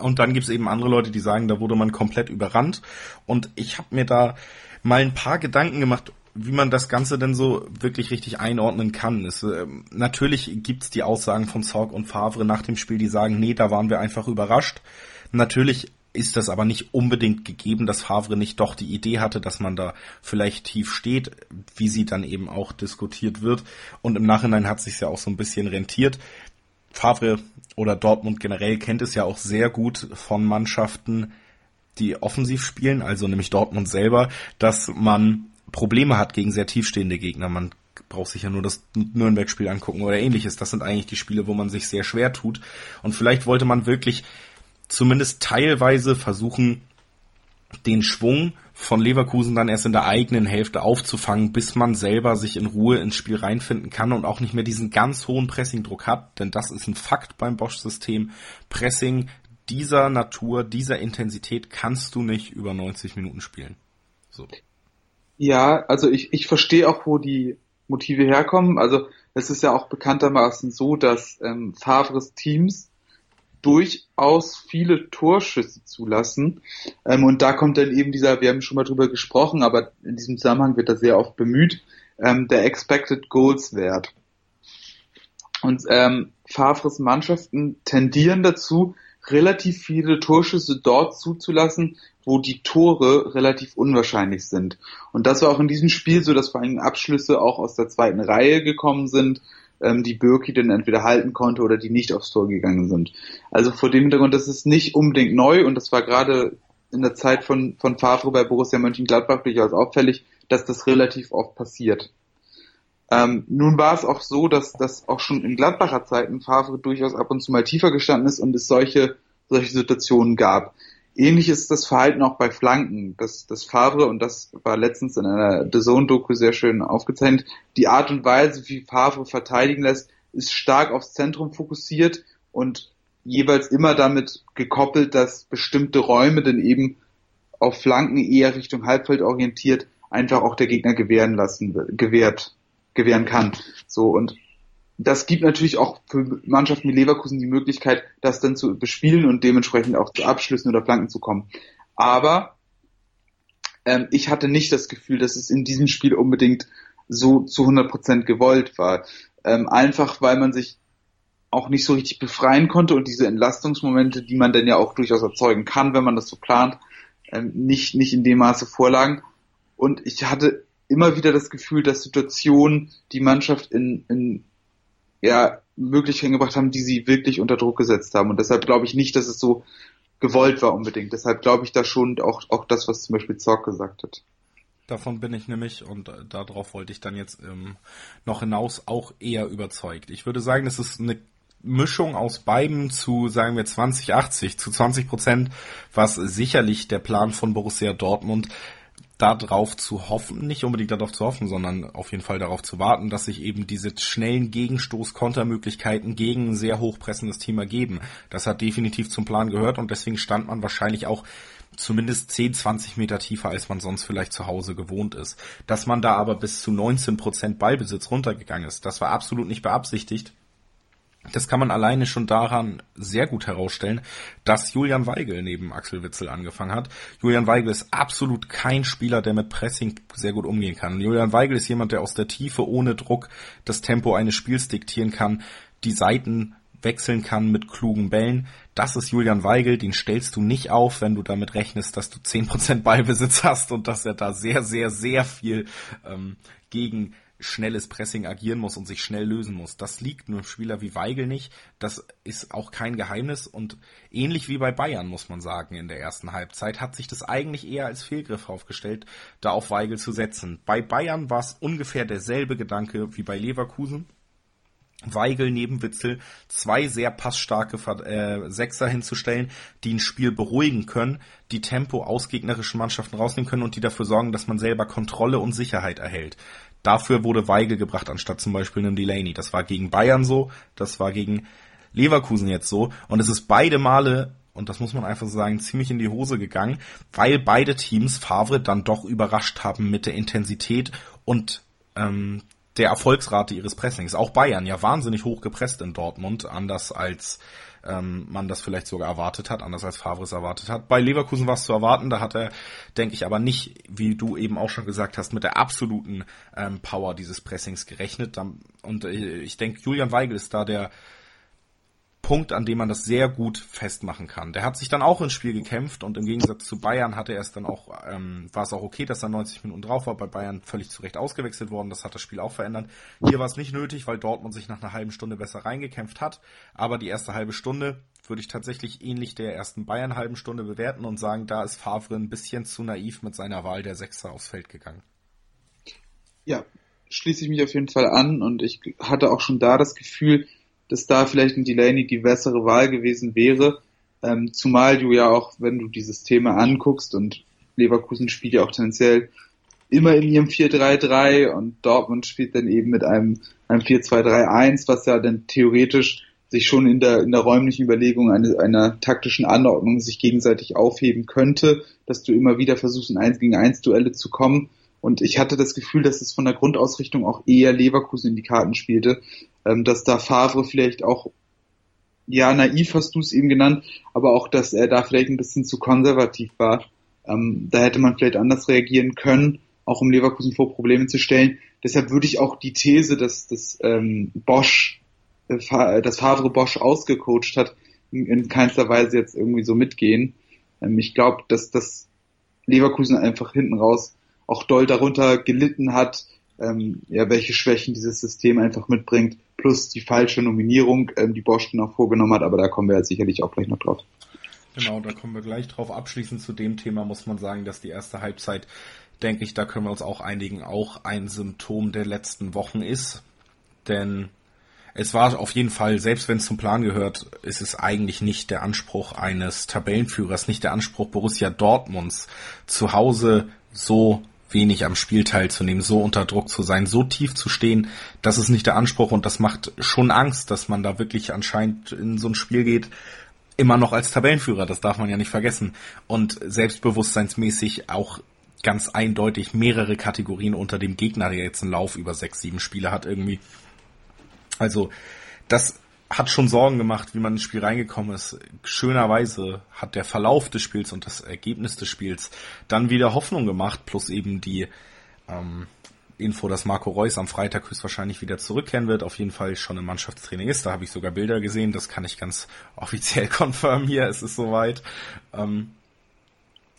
Und dann gibt's eben andere Leute, die sagen, da wurde man komplett überrannt. Und ich habe mir da mal ein paar Gedanken gemacht, wie man das Ganze denn so wirklich richtig einordnen kann. Es, äh, natürlich gibt's die Aussagen von Zorg und Favre nach dem Spiel, die sagen, nee, da waren wir einfach überrascht. Natürlich ist das aber nicht unbedingt gegeben, dass Favre nicht doch die Idee hatte, dass man da vielleicht tief steht, wie sie dann eben auch diskutiert wird. Und im Nachhinein hat sich ja auch so ein bisschen rentiert. Favre oder Dortmund generell kennt es ja auch sehr gut von Mannschaften, die offensiv spielen, also nämlich Dortmund selber, dass man Probleme hat gegen sehr tiefstehende Gegner. Man braucht sich ja nur das Nürnberg-Spiel angucken oder ähnliches. Das sind eigentlich die Spiele, wo man sich sehr schwer tut. Und vielleicht wollte man wirklich zumindest teilweise versuchen, den Schwung von Leverkusen dann erst in der eigenen Hälfte aufzufangen, bis man selber sich in Ruhe ins Spiel reinfinden kann und auch nicht mehr diesen ganz hohen Pressingdruck hat, denn das ist ein Fakt beim Bosch-System. Pressing dieser Natur, dieser Intensität kannst du nicht über 90 Minuten spielen. So. Ja, also ich, ich verstehe auch, wo die Motive herkommen. Also es ist ja auch bekanntermaßen so, dass ähm, Favres Teams durchaus viele Torschüsse zulassen. Ähm, und da kommt dann eben dieser, wir haben schon mal drüber gesprochen, aber in diesem Zusammenhang wird er sehr oft bemüht, ähm, der Expected Goals Wert. Und ähm, Favres Mannschaften tendieren dazu, relativ viele Torschüsse dort zuzulassen, wo die Tore relativ unwahrscheinlich sind. Und das war auch in diesem Spiel so, dass vor allem Abschlüsse auch aus der zweiten Reihe gekommen sind, ähm, die Birki dann entweder halten konnte oder die nicht aufs Tor gegangen sind. Also vor dem Hintergrund, das ist nicht unbedingt neu und das war gerade in der Zeit von, von Favre bei Borussia Mönchengladbach durchaus auffällig, dass das relativ oft passiert. Ähm, nun war es auch so, dass das auch schon in Gladbacher Zeiten Favre durchaus ab und zu mal tiefer gestanden ist und es solche, solche Situationen gab. Ähnlich ist das Verhalten auch bei Flanken. Das, das Favre, und das war letztens in einer The Zone-Doku sehr schön aufgezeichnet, die Art und Weise, wie Favre verteidigen lässt, ist stark aufs Zentrum fokussiert und jeweils immer damit gekoppelt, dass bestimmte Räume denn eben auf Flanken eher Richtung Halbfeld orientiert einfach auch der Gegner gewähren lassen, gewährt, gewähren kann. So, und das gibt natürlich auch für Mannschaften wie Leverkusen die Möglichkeit, das dann zu bespielen und dementsprechend auch zu Abschlüssen oder Flanken zu kommen. Aber ähm, ich hatte nicht das Gefühl, dass es in diesem Spiel unbedingt so zu 100 Prozent gewollt war. Ähm, einfach weil man sich auch nicht so richtig befreien konnte und diese Entlastungsmomente, die man dann ja auch durchaus erzeugen kann, wenn man das so plant, ähm, nicht, nicht in dem Maße vorlagen. Und ich hatte immer wieder das Gefühl, dass Situationen die Mannschaft in, in ja, Möglichkeiten gebracht haben, die sie wirklich unter Druck gesetzt haben. Und deshalb glaube ich nicht, dass es so gewollt war unbedingt. Deshalb glaube ich da schon auch, auch das, was zum Beispiel Zorg gesagt hat. Davon bin ich nämlich, und äh, darauf wollte ich dann jetzt ähm, noch hinaus, auch eher überzeugt. Ich würde sagen, es ist eine Mischung aus beiden zu, sagen wir, 20, 80, zu 20 Prozent, was sicherlich der Plan von Borussia Dortmund darauf zu hoffen, nicht unbedingt darauf zu hoffen, sondern auf jeden Fall darauf zu warten, dass sich eben diese schnellen Gegenstoß-Kontermöglichkeiten gegen ein sehr hochpressendes Team ergeben. Das hat definitiv zum Plan gehört und deswegen stand man wahrscheinlich auch zumindest 10, 20 Meter tiefer, als man sonst vielleicht zu Hause gewohnt ist. Dass man da aber bis zu 19 Prozent Ballbesitz runtergegangen ist, das war absolut nicht beabsichtigt. Das kann man alleine schon daran sehr gut herausstellen, dass Julian Weigel neben Axel Witzel angefangen hat. Julian Weigel ist absolut kein Spieler, der mit Pressing sehr gut umgehen kann. Julian Weigel ist jemand, der aus der Tiefe ohne Druck das Tempo eines Spiels diktieren kann, die Seiten wechseln kann mit klugen Bällen. Das ist Julian Weigel, den stellst du nicht auf, wenn du damit rechnest, dass du 10% Ballbesitz hast und dass er da sehr, sehr, sehr viel ähm, gegen schnelles Pressing agieren muss und sich schnell lösen muss. Das liegt einem Spieler wie Weigel nicht. Das ist auch kein Geheimnis und ähnlich wie bei Bayern muss man sagen in der ersten Halbzeit hat sich das eigentlich eher als Fehlgriff aufgestellt, da auf Weigel zu setzen. Bei Bayern war es ungefähr derselbe Gedanke wie bei Leverkusen. Weigel neben Witzel zwei sehr passstarke äh, Sechser hinzustellen, die ein Spiel beruhigen können, die Tempo aus gegnerischen Mannschaften rausnehmen können und die dafür sorgen, dass man selber Kontrolle und Sicherheit erhält. Dafür wurde Weigel gebracht, anstatt zum Beispiel einem Delaney. Das war gegen Bayern so, das war gegen Leverkusen jetzt so. Und es ist beide Male, und das muss man einfach sagen, ziemlich in die Hose gegangen, weil beide Teams Favre dann doch überrascht haben mit der Intensität und ähm, der Erfolgsrate ihres Pressings. Auch Bayern ja wahnsinnig hoch gepresst in Dortmund, anders als ähm, man das vielleicht sogar erwartet hat, anders als Favre es erwartet hat. Bei Leverkusen war es zu erwarten, da hat er, denke ich, aber nicht, wie du eben auch schon gesagt hast, mit der absoluten ähm, Power dieses Pressings gerechnet. Und äh, ich denke, Julian Weigel ist da der Punkt, an dem man das sehr gut festmachen kann. Der hat sich dann auch ins Spiel gekämpft und im Gegensatz zu Bayern hatte er es dann auch, ähm, war es auch okay, dass er 90 Minuten drauf war. Bei Bayern völlig zu Recht ausgewechselt worden. Das hat das Spiel auch verändert. Hier war es nicht nötig, weil Dortmund sich nach einer halben Stunde besser reingekämpft hat. Aber die erste halbe Stunde würde ich tatsächlich ähnlich der ersten Bayern halben Stunde bewerten und sagen, da ist Favre ein bisschen zu naiv mit seiner Wahl der Sechser aufs Feld gegangen. Ja, schließe ich mich auf jeden Fall an und ich hatte auch schon da das Gefühl, dass da vielleicht ein Delaney die bessere Wahl gewesen wäre. Ähm, zumal du ja auch, wenn du dieses Thema anguckst und Leverkusen spielt ja auch tendenziell immer in ihrem 4-3-3 und Dortmund spielt dann eben mit einem, einem 4-2-3-1, was ja dann theoretisch sich schon in der, in der räumlichen Überlegung eine, einer taktischen Anordnung sich gegenseitig aufheben könnte, dass du immer wieder versuchst, in 1 gegen 1 Duelle zu kommen. Und ich hatte das Gefühl, dass es von der Grundausrichtung auch eher Leverkusen in die Karten spielte ähm, dass da Favre vielleicht auch, ja, naiv hast du es eben genannt, aber auch, dass er da vielleicht ein bisschen zu konservativ war. Ähm, da hätte man vielleicht anders reagieren können, auch um Leverkusen vor Probleme zu stellen. Deshalb würde ich auch die These, dass, dass ähm, Bosch, äh, dass Favre Bosch ausgecoacht hat, in, in keinster Weise jetzt irgendwie so mitgehen. Ähm, ich glaube, dass das Leverkusen einfach hinten raus auch doll darunter gelitten hat, ähm, ja, welche Schwächen dieses System einfach mitbringt, plus die falsche Nominierung, ähm, die dann auch vorgenommen hat, aber da kommen wir jetzt sicherlich auch gleich noch drauf. Genau, da kommen wir gleich drauf. Abschließend zu dem Thema muss man sagen, dass die erste Halbzeit, denke ich, da können wir uns auch einigen, auch ein Symptom der letzten Wochen ist. Denn es war auf jeden Fall, selbst wenn es zum Plan gehört, ist es eigentlich nicht der Anspruch eines Tabellenführers, nicht der Anspruch Borussia Dortmunds, zu Hause so wenig am Spiel teilzunehmen, so unter Druck zu sein, so tief zu stehen, das ist nicht der Anspruch und das macht schon Angst, dass man da wirklich anscheinend in so ein Spiel geht, immer noch als Tabellenführer, das darf man ja nicht vergessen. Und selbstbewusstseinsmäßig auch ganz eindeutig mehrere Kategorien unter dem Gegner, der jetzt einen Lauf über sechs, sieben Spiele hat irgendwie. Also, das hat schon Sorgen gemacht, wie man ins Spiel reingekommen ist. Schönerweise hat der Verlauf des Spiels und das Ergebnis des Spiels dann wieder Hoffnung gemacht, plus eben die ähm, Info, dass Marco Reus am Freitag höchstwahrscheinlich wieder zurückkehren wird, auf jeden Fall schon im Mannschaftstraining ist. Da habe ich sogar Bilder gesehen, das kann ich ganz offiziell konfirmieren hier, es ist soweit. Ähm,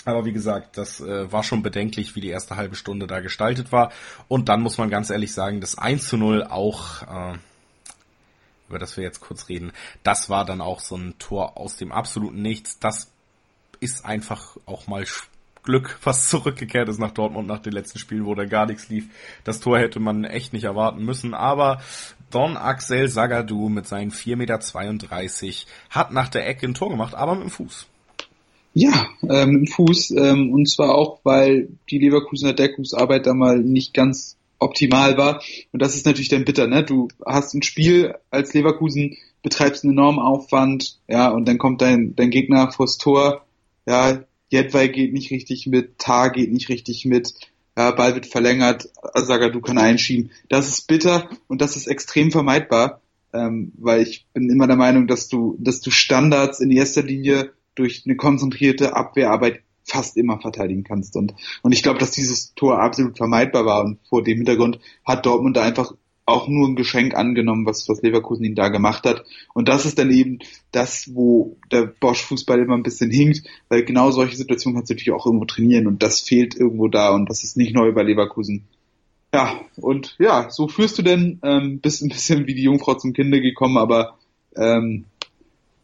aber wie gesagt, das äh, war schon bedenklich, wie die erste halbe Stunde da gestaltet war. Und dann muss man ganz ehrlich sagen, das 1 zu 0 auch äh, über das wir jetzt kurz reden, das war dann auch so ein Tor aus dem absoluten Nichts. Das ist einfach auch mal Glück, was zurückgekehrt ist nach Dortmund nach den letzten Spielen, wo da gar nichts lief. Das Tor hätte man echt nicht erwarten müssen, aber Don Axel Sagadou mit seinen 4,32 Meter hat nach der Ecke ein Tor gemacht, aber mit dem Fuß. Ja, äh, mit dem Fuß, ähm, und zwar auch, weil die Leverkusener Deckungsarbeit da mal nicht ganz optimal war. Und das ist natürlich dann bitter, ne? Du hast ein Spiel als Leverkusen, betreibst einen enormen Aufwand, ja, und dann kommt dein, dein Gegner vors Tor, ja, Jedwai geht nicht richtig mit, Tar geht nicht richtig mit, ja, Ball wird verlängert, Saga, du kann einschieben. Das ist bitter und das ist extrem vermeidbar, ähm, weil ich bin immer der Meinung, dass du, dass du Standards in erster Linie durch eine konzentrierte Abwehrarbeit fast immer verteidigen kannst. Und, und ich glaube, dass dieses Tor absolut vermeidbar war. Und vor dem Hintergrund hat Dortmund da einfach auch nur ein Geschenk angenommen, was, was Leverkusen ihn da gemacht hat. Und das ist dann eben das, wo der Bosch-Fußball immer ein bisschen hinkt, weil genau solche Situationen kannst du natürlich auch irgendwo trainieren und das fehlt irgendwo da und das ist nicht neu bei Leverkusen. Ja, und ja, so führst du denn, ähm, bist ein bisschen wie die Jungfrau zum Kinde gekommen, aber ähm,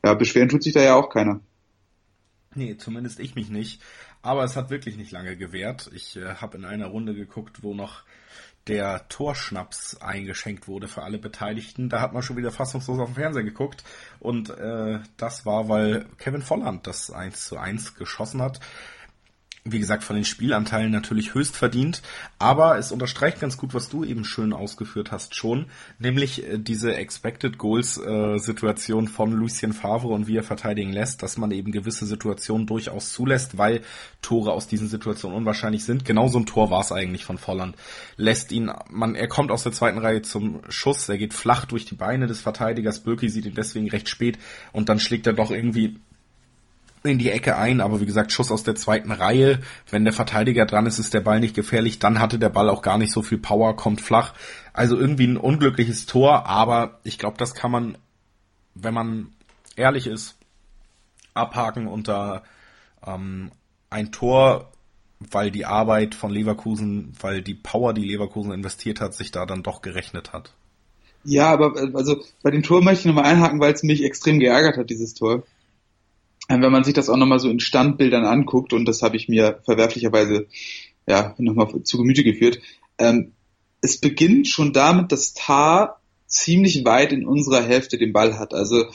ja, beschweren tut sich da ja auch keiner. Nee, zumindest ich mich nicht. Aber es hat wirklich nicht lange gewährt. Ich äh, habe in einer Runde geguckt, wo noch der Torschnaps eingeschenkt wurde für alle Beteiligten. Da hat man schon wieder fassungslos auf den Fernseher geguckt. Und äh, das war, weil Kevin Volland das 1 zu 1 geschossen hat wie gesagt, von den Spielanteilen natürlich höchst verdient, aber es unterstreicht ganz gut, was du eben schön ausgeführt hast schon, nämlich äh, diese Expected Goals äh, Situation von Lucien Favre und wie er verteidigen lässt, dass man eben gewisse Situationen durchaus zulässt, weil Tore aus diesen Situationen unwahrscheinlich sind. Genau so ein Tor war es eigentlich von Volland. Lässt ihn, man, er kommt aus der zweiten Reihe zum Schuss, er geht flach durch die Beine des Verteidigers, Böki sieht ihn deswegen recht spät und dann schlägt er doch irgendwie in die Ecke ein, aber wie gesagt, Schuss aus der zweiten Reihe. Wenn der Verteidiger dran ist, ist der Ball nicht gefährlich. Dann hatte der Ball auch gar nicht so viel Power, kommt flach. Also irgendwie ein unglückliches Tor, aber ich glaube, das kann man, wenn man herrlich ist. Abhaken unter ähm, ein Tor, weil die Arbeit von Leverkusen, weil die Power, die Leverkusen investiert hat, sich da dann doch gerechnet hat. Ja, aber also bei dem Tor möchte ich nochmal einhaken, weil es mich extrem geärgert hat, dieses Tor. Wenn man sich das auch nochmal so in Standbildern anguckt, und das habe ich mir verwerflicherweise ja nochmal zu Gemüte geführt, ähm, es beginnt schon damit, dass Tar ziemlich weit in unserer Hälfte den Ball hat. Also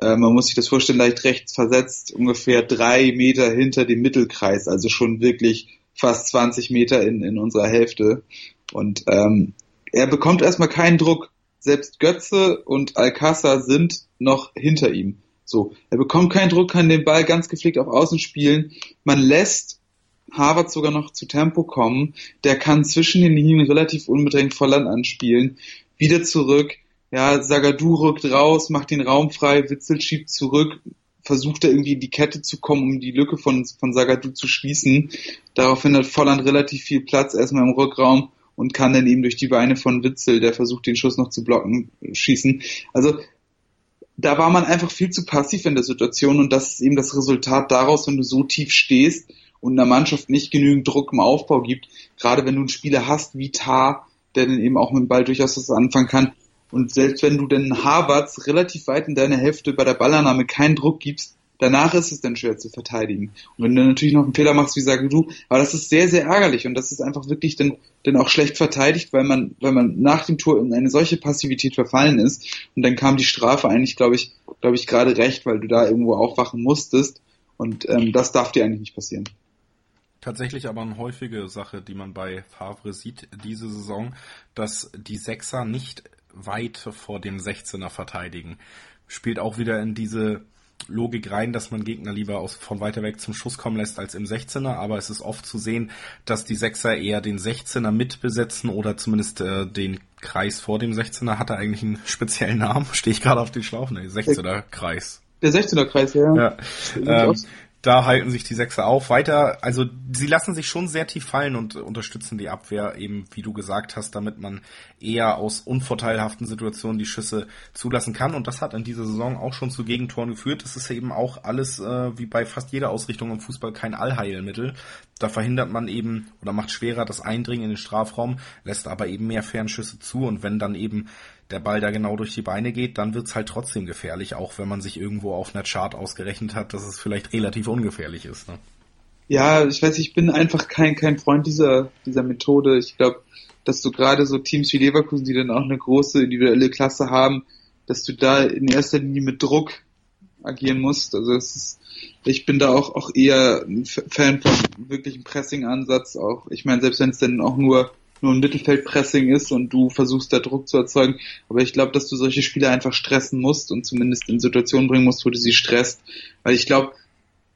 äh, man muss sich das vorstellen, leicht rechts versetzt, ungefähr drei Meter hinter dem Mittelkreis, also schon wirklich fast 20 Meter in, in unserer Hälfte. Und ähm, er bekommt erstmal keinen Druck. Selbst Götze und Alcázar sind noch hinter ihm. So, er bekommt keinen Druck, kann den Ball ganz gepflegt auf Außen spielen. Man lässt Harvard sogar noch zu Tempo kommen. Der kann zwischen den Linien relativ unbedingt Volland anspielen. Wieder zurück. Ja, Sagadu rückt raus, macht den Raum frei, Witzel schiebt zurück, versucht er irgendwie in die Kette zu kommen, um die Lücke von, von Sagadu zu schließen. Daraufhin hat Volland relativ viel Platz erstmal im Rückraum und kann dann eben durch die Beine von Witzel, der versucht den Schuss noch zu blocken, schießen. Also da war man einfach viel zu passiv in der Situation und das ist eben das Resultat daraus, wenn du so tief stehst und einer Mannschaft nicht genügend Druck im Aufbau gibt, gerade wenn du einen Spieler hast wie Tar, der dann eben auch mit dem Ball durchaus was anfangen kann, und selbst wenn du den Harvards relativ weit in deiner Hälfte bei der Ballannahme keinen Druck gibst, danach ist es dann schwer zu verteidigen. Und wenn du natürlich noch einen Fehler machst, wie sagst du, aber das ist sehr, sehr ärgerlich und das ist einfach wirklich dann, dann auch schlecht verteidigt, weil man, weil man nach dem Tor in eine solche Passivität verfallen ist. Und dann kam die Strafe eigentlich, glaube ich, glaube ich, gerade recht, weil du da irgendwo aufwachen musstest. Und ähm, das darf dir eigentlich nicht passieren. Tatsächlich aber eine häufige Sache, die man bei Favre sieht diese Saison, dass die Sechser nicht weit vor dem 16er verteidigen. Spielt auch wieder in diese Logik rein, dass man Gegner lieber aus, von weiter weg zum Schuss kommen lässt als im 16er, aber es ist oft zu sehen, dass die Sechser eher den 16er mitbesetzen oder zumindest äh, den Kreis vor dem 16er. Hat er eigentlich einen speziellen Namen? Stehe ich gerade auf den Schlauch? Ne, 16er Kreis. Der 16er Kreis, ja. ja. Ähm, da halten sich die Sechser auf. Weiter, also sie lassen sich schon sehr tief fallen und unterstützen die Abwehr eben, wie du gesagt hast, damit man eher aus unvorteilhaften Situationen die Schüsse zulassen kann. Und das hat in dieser Saison auch schon zu Gegentoren geführt. Es ist eben auch alles, äh, wie bei fast jeder Ausrichtung im Fußball, kein Allheilmittel. Da verhindert man eben oder macht schwerer das Eindringen in den Strafraum, lässt aber eben mehr Fernschüsse zu. Und wenn dann eben der Ball da genau durch die Beine geht, dann wird's halt trotzdem gefährlich, auch wenn man sich irgendwo auf einer Chart ausgerechnet hat, dass es vielleicht relativ ungefährlich ist. Ne? Ja, ich weiß, ich bin einfach kein, kein Freund dieser, dieser Methode. Ich glaube, dass du gerade so Teams wie Leverkusen, die dann auch eine große individuelle Klasse haben, dass du da in erster Linie mit Druck agieren musst. Also es ist, ich bin da auch, auch eher ein Fan von wirklichem Pressing-Ansatz. Auch, ich meine, selbst wenn es dann auch nur nur ein Mittelfeldpressing ist und du versuchst da Druck zu erzeugen. Aber ich glaube, dass du solche Spieler einfach stressen musst und zumindest in Situationen bringen musst, wo du sie stresst. Weil ich glaube,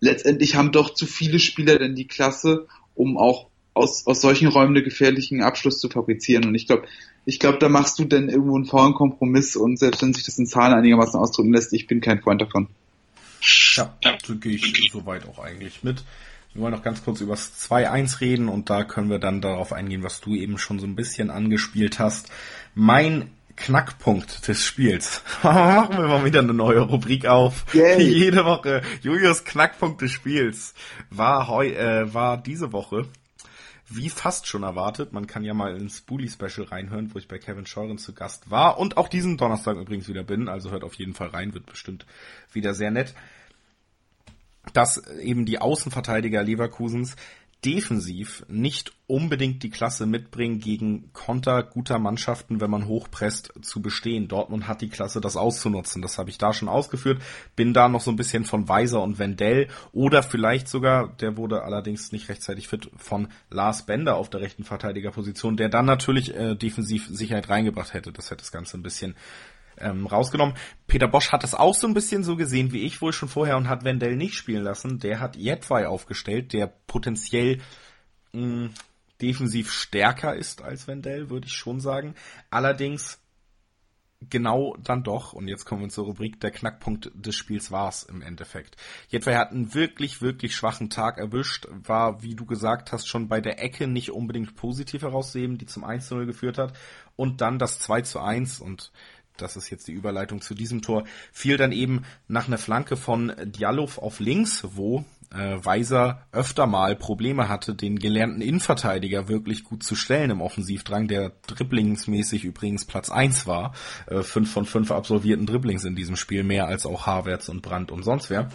letztendlich haben doch zu viele Spieler denn die Klasse, um auch aus, aus solchen Räumen einen gefährlichen Abschluss zu fabrizieren. Und ich glaube, ich glaube, da machst du dann irgendwo einen faulen Kompromiss und selbst wenn sich das in Zahlen einigermaßen ausdrücken lässt, ich bin kein Freund davon. Ja, da gehe ich soweit auch eigentlich mit. Wir wollen noch ganz kurz über das 2-1 reden und da können wir dann darauf eingehen, was du eben schon so ein bisschen angespielt hast. Mein Knackpunkt des Spiels. Machen wir mal wieder eine neue Rubrik auf. Yay. Jede Woche. Julius Knackpunkt des Spiels war heu, äh, war diese Woche. Wie fast schon erwartet, man kann ja mal ins Bully Special reinhören, wo ich bei Kevin Scheuren zu Gast war und auch diesen Donnerstag übrigens wieder bin, also hört auf jeden Fall rein, wird bestimmt wieder sehr nett dass eben die Außenverteidiger Leverkusens defensiv nicht unbedingt die Klasse mitbringen, gegen Konter guter Mannschaften, wenn man hochpresst, zu bestehen. Dortmund hat die Klasse, das auszunutzen. Das habe ich da schon ausgeführt. Bin da noch so ein bisschen von Weiser und Wendell oder vielleicht sogar, der wurde allerdings nicht rechtzeitig fit, von Lars Bender auf der rechten Verteidigerposition, der dann natürlich äh, defensiv Sicherheit reingebracht hätte. Das hätte das Ganze ein bisschen ähm, rausgenommen. Peter Bosch hat es auch so ein bisschen so gesehen wie ich wohl schon vorher und hat Wendell nicht spielen lassen. Der hat Jedwai aufgestellt, der potenziell mh, defensiv stärker ist als Wendell, würde ich schon sagen. Allerdings genau dann doch, und jetzt kommen wir zur Rubrik, der Knackpunkt des Spiels war es im Endeffekt. Jedwai hat einen wirklich, wirklich schwachen Tag erwischt, war, wie du gesagt hast, schon bei der Ecke nicht unbedingt positiv herausheben, die zum 1-0 geführt hat, und dann das 2 1 und das ist jetzt die Überleitung zu diesem Tor, fiel dann eben nach einer Flanke von Diallo auf links, wo äh, Weiser öfter mal Probleme hatte, den gelernten Innenverteidiger wirklich gut zu stellen im Offensivdrang, der dribblingsmäßig übrigens Platz eins war. Äh, fünf von fünf absolvierten Dribblings in diesem Spiel, mehr als auch Havertz und Brandt und sonst wer.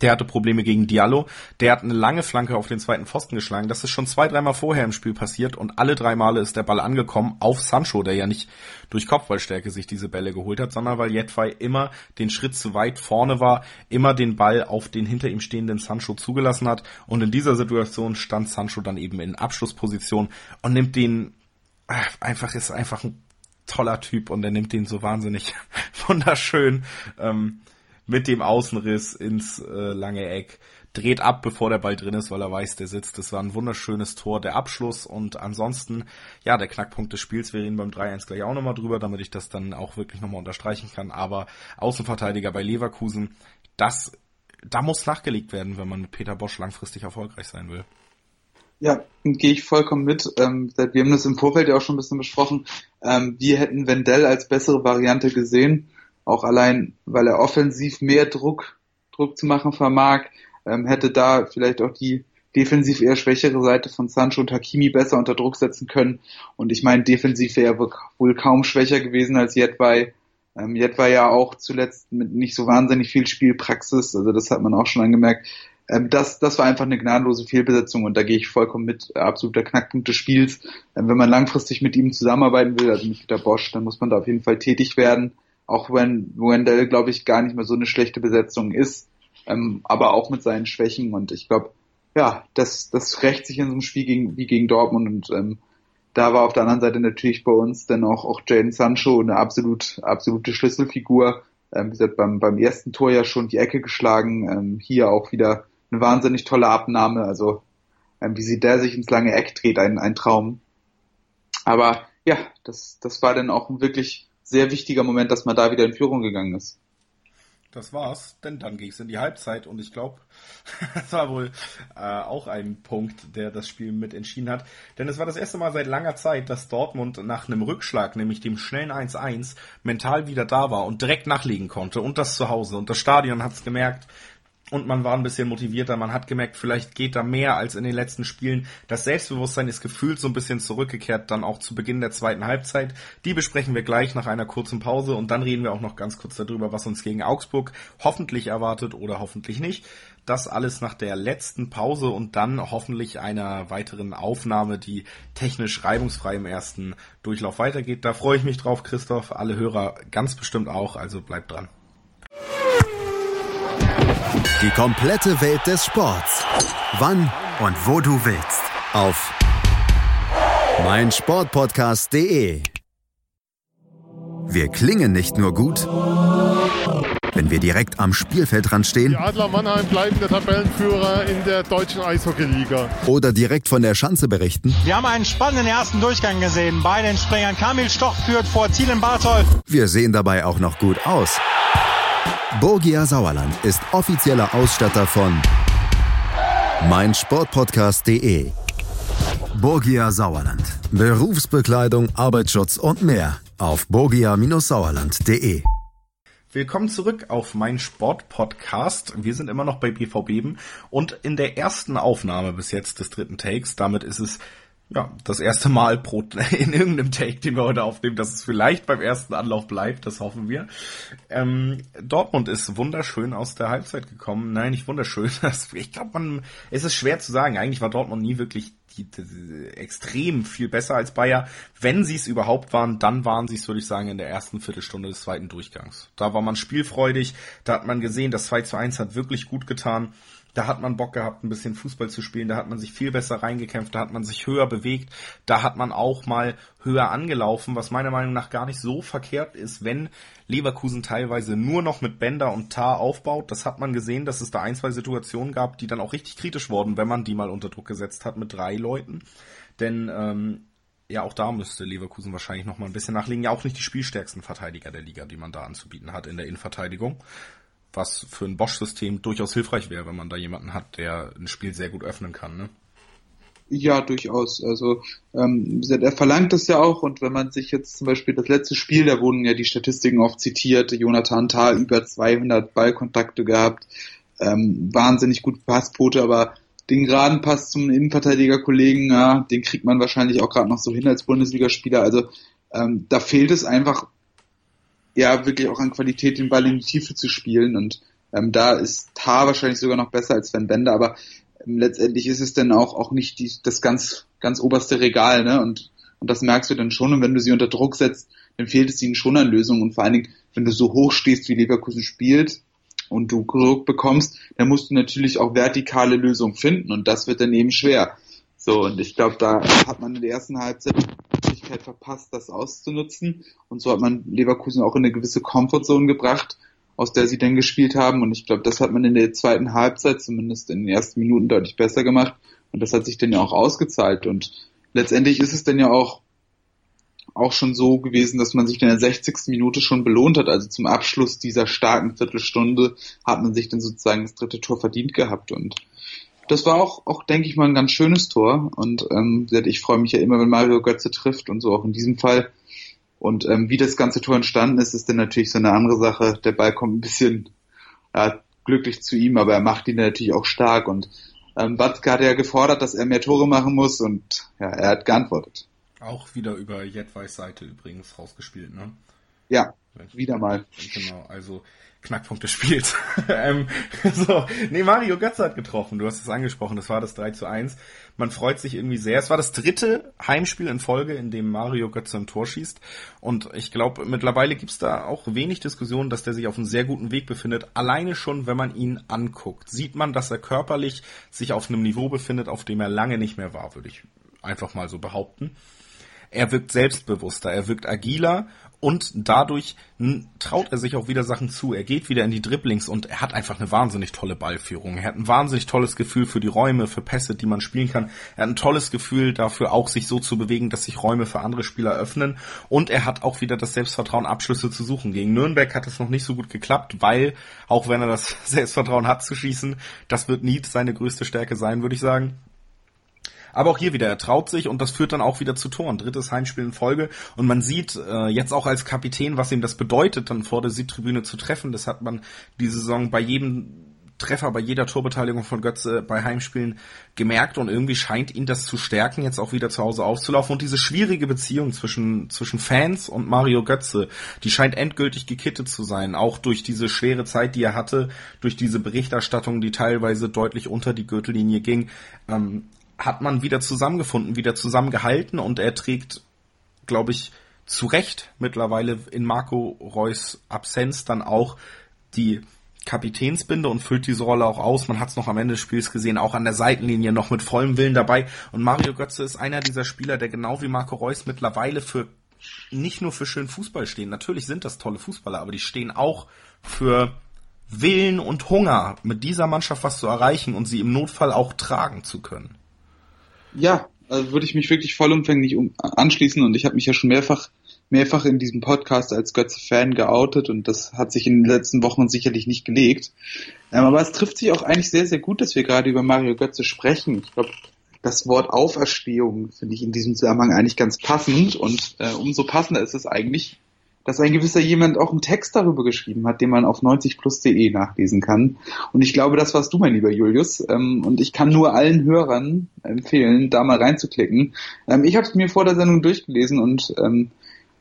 Der hatte Probleme gegen Diallo. Der hat eine lange Flanke auf den zweiten Pfosten geschlagen. Das ist schon zwei, dreimal vorher im Spiel passiert und alle drei Male ist der Ball angekommen auf Sancho, der ja nicht durch Kopfballstärke sich diese Bälle geholt hat, sondern weil Jetwei immer den Schritt zu weit vorne war, immer den Ball auf den hinter ihm stehenden Sancho zugelassen hat. Und in dieser Situation stand Sancho dann eben in Abschlussposition und nimmt den äh, einfach, ist einfach ein toller Typ und er nimmt den so wahnsinnig wunderschön. Ähm, mit dem Außenriss ins äh, lange Eck, dreht ab, bevor der Ball drin ist, weil er weiß, der sitzt. Das war ein wunderschönes Tor, der Abschluss und ansonsten, ja, der Knackpunkt des Spiels, wir reden beim 3-1 gleich auch nochmal drüber, damit ich das dann auch wirklich nochmal unterstreichen kann, aber Außenverteidiger bei Leverkusen, das, da muss nachgelegt werden, wenn man mit Peter Bosch langfristig erfolgreich sein will. Ja, gehe ich vollkommen mit. Ähm, wir haben das im Vorfeld ja auch schon ein bisschen besprochen. Ähm, wir hätten Wendell als bessere Variante gesehen. Auch allein, weil er offensiv mehr Druck, Druck zu machen vermag, ähm, hätte da vielleicht auch die defensiv eher schwächere Seite von Sancho und Hakimi besser unter Druck setzen können. Und ich meine, defensiv wäre er wohl kaum schwächer gewesen als Jedwai. Ähm, Jedwai ja auch zuletzt mit nicht so wahnsinnig viel Spielpraxis, also das hat man auch schon angemerkt. Ähm, das, das war einfach eine gnadenlose Fehlbesetzung und da gehe ich vollkommen mit. Absoluter Knackpunkt des Spiels. Ähm, wenn man langfristig mit ihm zusammenarbeiten will, also mit Peter Bosch, dann muss man da auf jeden Fall tätig werden auch wenn Wendell, glaube ich, gar nicht mehr so eine schlechte Besetzung ist, ähm, aber auch mit seinen Schwächen und ich glaube, ja, das, das rächt sich in so einem Spiel gegen, wie gegen Dortmund und ähm, da war auf der anderen Seite natürlich bei uns dann auch, auch Jaden Sancho eine absolut, absolute Schlüsselfigur. Ähm, wie gesagt, beim, beim ersten Tor ja schon die Ecke geschlagen, ähm, hier auch wieder eine wahnsinnig tolle Abnahme, also ähm, wie sie der sich ins lange Eck dreht, ein, ein Traum. Aber ja, das, das war dann auch wirklich sehr wichtiger Moment, dass man da wieder in Führung gegangen ist. Das war's, denn dann ging es in die Halbzeit und ich glaube, das war wohl äh, auch ein Punkt, der das Spiel mit entschieden hat. Denn es war das erste Mal seit langer Zeit, dass Dortmund nach einem Rückschlag, nämlich dem schnellen 1-1, mental wieder da war und direkt nachlegen konnte und das zu Hause. Und das Stadion hat's gemerkt, und man war ein bisschen motivierter. Man hat gemerkt, vielleicht geht da mehr als in den letzten Spielen. Das Selbstbewusstsein ist gefühlt so ein bisschen zurückgekehrt, dann auch zu Beginn der zweiten Halbzeit. Die besprechen wir gleich nach einer kurzen Pause und dann reden wir auch noch ganz kurz darüber, was uns gegen Augsburg hoffentlich erwartet oder hoffentlich nicht. Das alles nach der letzten Pause und dann hoffentlich einer weiteren Aufnahme, die technisch reibungsfrei im ersten Durchlauf weitergeht. Da freue ich mich drauf, Christoph. Alle Hörer ganz bestimmt auch, also bleibt dran. Die komplette Welt des Sports. Wann und wo du willst. Auf meinsportpodcast.de. Wir klingen nicht nur gut, wenn wir direkt am Spielfeldrand stehen. Die Adler Mannheim bleiben der Tabellenführer in der deutschen Eishockeyliga. Oder direkt von der Schanze berichten. Wir haben einen spannenden ersten Durchgang gesehen. Bei den Springern Kamil Stoch führt vor Zielen Bartol. Wir sehen dabei auch noch gut aus. Borgia Sauerland ist offizieller Ausstatter von meinsportpodcast.de. Borgia Sauerland. Berufsbekleidung, Arbeitsschutz und mehr auf borgia-sauerland.de. Willkommen zurück auf mein Sportpodcast. Wir sind immer noch bei BVB und in der ersten Aufnahme bis jetzt des dritten Takes, damit ist es ja, das erste Mal pro, in irgendeinem Take, den wir heute aufnehmen, dass es vielleicht beim ersten Anlauf bleibt, das hoffen wir. Ähm, Dortmund ist wunderschön aus der Halbzeit gekommen. Nein, nicht wunderschön. ich glaube, man, es ist schwer zu sagen. Eigentlich war Dortmund nie wirklich die, die, die, extrem viel besser als Bayer. Wenn sie es überhaupt waren, dann waren sie es, würde ich sagen, in der ersten Viertelstunde des zweiten Durchgangs. Da war man spielfreudig, da hat man gesehen, das 2 zu 1 hat wirklich gut getan. Da hat man Bock gehabt, ein bisschen Fußball zu spielen. Da hat man sich viel besser reingekämpft. Da hat man sich höher bewegt. Da hat man auch mal höher angelaufen, was meiner Meinung nach gar nicht so verkehrt ist, wenn Leverkusen teilweise nur noch mit Bender und Tar aufbaut. Das hat man gesehen, dass es da ein, zwei Situationen gab, die dann auch richtig kritisch wurden, wenn man die mal unter Druck gesetzt hat mit drei Leuten. Denn ähm, ja, auch da müsste Leverkusen wahrscheinlich noch mal ein bisschen nachlegen. Ja, auch nicht die spielstärksten Verteidiger der Liga, die man da anzubieten hat in der Innenverteidigung was für ein Bosch-System durchaus hilfreich wäre, wenn man da jemanden hat, der ein Spiel sehr gut öffnen kann. Ne? Ja, durchaus. Also ähm, er verlangt das ja auch und wenn man sich jetzt zum Beispiel das letzte Spiel, da wurden ja die Statistiken oft zitiert, Jonathan Tah über 200 Ballkontakte gehabt, ähm, wahnsinnig gut Passquote, aber den geraden Pass zum Innenverteidigerkollegen, ja, den kriegt man wahrscheinlich auch gerade noch so hin als Bundesligaspieler. Also ähm, da fehlt es einfach ja wirklich auch an Qualität, den Ball in die Tiefe zu spielen. Und ähm, da ist Tar wahrscheinlich sogar noch besser als Van Bender, aber ähm, letztendlich ist es dann auch auch nicht die, das ganz ganz oberste Regal, ne? Und und das merkst du dann schon. Und wenn du sie unter Druck setzt, dann fehlt es ihnen schon an Lösungen. Und vor allen Dingen, wenn du so hoch stehst, wie Leverkusen spielt, und du Druck bekommst, dann musst du natürlich auch vertikale Lösungen finden. Und das wird dann eben schwer. So, und ich glaube, da hat man in der ersten Halbzeit Möglichkeit verpasst, das auszunutzen. Und so hat man Leverkusen auch in eine gewisse Comfortzone gebracht, aus der sie dann gespielt haben. Und ich glaube, das hat man in der zweiten Halbzeit, zumindest in den ersten Minuten, deutlich besser gemacht. Und das hat sich dann ja auch ausgezahlt. Und letztendlich ist es dann ja auch auch schon so gewesen, dass man sich in der 60. Minute schon belohnt hat. Also zum Abschluss dieser starken Viertelstunde hat man sich dann sozusagen das dritte Tor verdient gehabt. Und das war auch, auch denke ich mal, ein ganz schönes Tor. Und ähm, ich freue mich ja immer, wenn Mario Götze trifft und so auch in diesem Fall. Und ähm, wie das ganze Tor entstanden ist, ist dann natürlich so eine andere Sache. Der Ball kommt ein bisschen ja, glücklich zu ihm, aber er macht ihn natürlich auch stark. Und ähm, Watzke hat ja gefordert, dass er mehr Tore machen muss und ja, er hat geantwortet. Auch wieder über Jedweis Seite übrigens rausgespielt, ne? Ja, wieder mal. Genau, also Knackpunkt des Spiels. ähm, so, nee, Mario Götze hat getroffen, du hast es angesprochen, das war das 3 zu 1. Man freut sich irgendwie sehr. Es war das dritte Heimspiel in Folge, in dem Mario Götze ein Tor schießt. Und ich glaube, mittlerweile gibt's da auch wenig Diskussion, dass der sich auf einem sehr guten Weg befindet. Alleine schon, wenn man ihn anguckt, sieht man, dass er körperlich sich auf einem Niveau befindet, auf dem er lange nicht mehr war, würde ich einfach mal so behaupten er wirkt selbstbewusster, er wirkt agiler und dadurch traut er sich auch wieder Sachen zu. Er geht wieder in die Dribblings und er hat einfach eine wahnsinnig tolle Ballführung. Er hat ein wahnsinnig tolles Gefühl für die Räume, für Pässe, die man spielen kann. Er hat ein tolles Gefühl dafür, auch sich so zu bewegen, dass sich Räume für andere Spieler öffnen. Und er hat auch wieder das Selbstvertrauen, Abschlüsse zu suchen. Gegen Nürnberg hat es noch nicht so gut geklappt, weil, auch wenn er das Selbstvertrauen hat zu schießen, das wird nie seine größte Stärke sein, würde ich sagen. Aber auch hier wieder, er traut sich und das führt dann auch wieder zu Toren. Drittes Heimspiel in Folge. Und man sieht äh, jetzt auch als Kapitän, was ihm das bedeutet, dann vor der Südtribüne zu treffen. Das hat man diese Saison bei jedem Treffer bei jeder Torbeteiligung von Götze bei Heimspielen gemerkt und irgendwie scheint ihn das zu stärken, jetzt auch wieder zu Hause aufzulaufen. Und diese schwierige Beziehung zwischen, zwischen Fans und Mario Götze, die scheint endgültig gekittet zu sein, auch durch diese schwere Zeit, die er hatte, durch diese Berichterstattung, die teilweise deutlich unter die Gürtellinie ging. Ähm, hat man wieder zusammengefunden, wieder zusammengehalten und er trägt, glaube ich, zu Recht mittlerweile in Marco Reus Absenz dann auch die Kapitänsbinde und füllt diese Rolle auch aus. Man hat es noch am Ende des Spiels gesehen, auch an der Seitenlinie noch mit vollem Willen dabei. Und Mario Götze ist einer dieser Spieler, der genau wie Marco Reus mittlerweile für nicht nur für schönen Fußball stehen. Natürlich sind das tolle Fußballer, aber die stehen auch für Willen und Hunger, mit dieser Mannschaft was zu erreichen und sie im Notfall auch tragen zu können. Ja, also würde ich mich wirklich vollumfänglich um, anschließen und ich habe mich ja schon mehrfach mehrfach in diesem Podcast als Götze-Fan geoutet und das hat sich in den letzten Wochen sicherlich nicht gelegt. Ähm, aber es trifft sich auch eigentlich sehr, sehr gut, dass wir gerade über Mario Götze sprechen. Ich glaube, das Wort Auferstehung finde ich in diesem Zusammenhang eigentlich ganz passend und äh, umso passender ist es eigentlich, dass ein gewisser jemand auch einen Text darüber geschrieben hat, den man auf 90plus.de nachlesen kann. Und ich glaube, das warst du, mein lieber Julius. Ähm, und ich kann nur allen Hörern empfehlen, da mal reinzuklicken. Ähm, ich habe es mir vor der Sendung durchgelesen und ähm,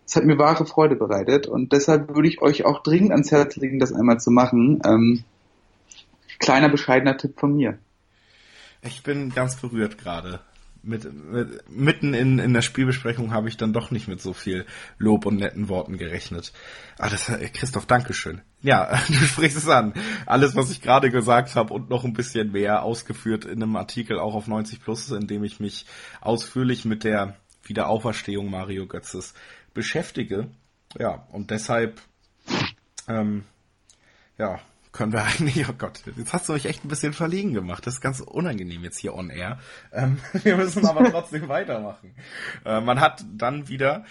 es hat mir wahre Freude bereitet. Und deshalb würde ich euch auch dringend ans Herz legen, das einmal zu machen. Kleiner bescheidener Tipp von mir. Ich bin ganz berührt gerade mit, mit, mitten in, in der Spielbesprechung habe ich dann doch nicht mit so viel Lob und netten Worten gerechnet. Ah, das, Christoph, Dankeschön. Ja, du sprichst es an. Alles, was ich gerade gesagt habe und noch ein bisschen mehr ausgeführt in einem Artikel auch auf 90 Plus, in dem ich mich ausführlich mit der Wiederauferstehung Mario Götzes beschäftige. Ja, und deshalb, ähm, ja, können wir eigentlich, oh Gott, jetzt hast du mich echt ein bisschen verlegen gemacht. Das ist ganz unangenehm jetzt hier on air. Ähm, wir müssen aber trotzdem weitermachen. Äh, man hat dann wieder,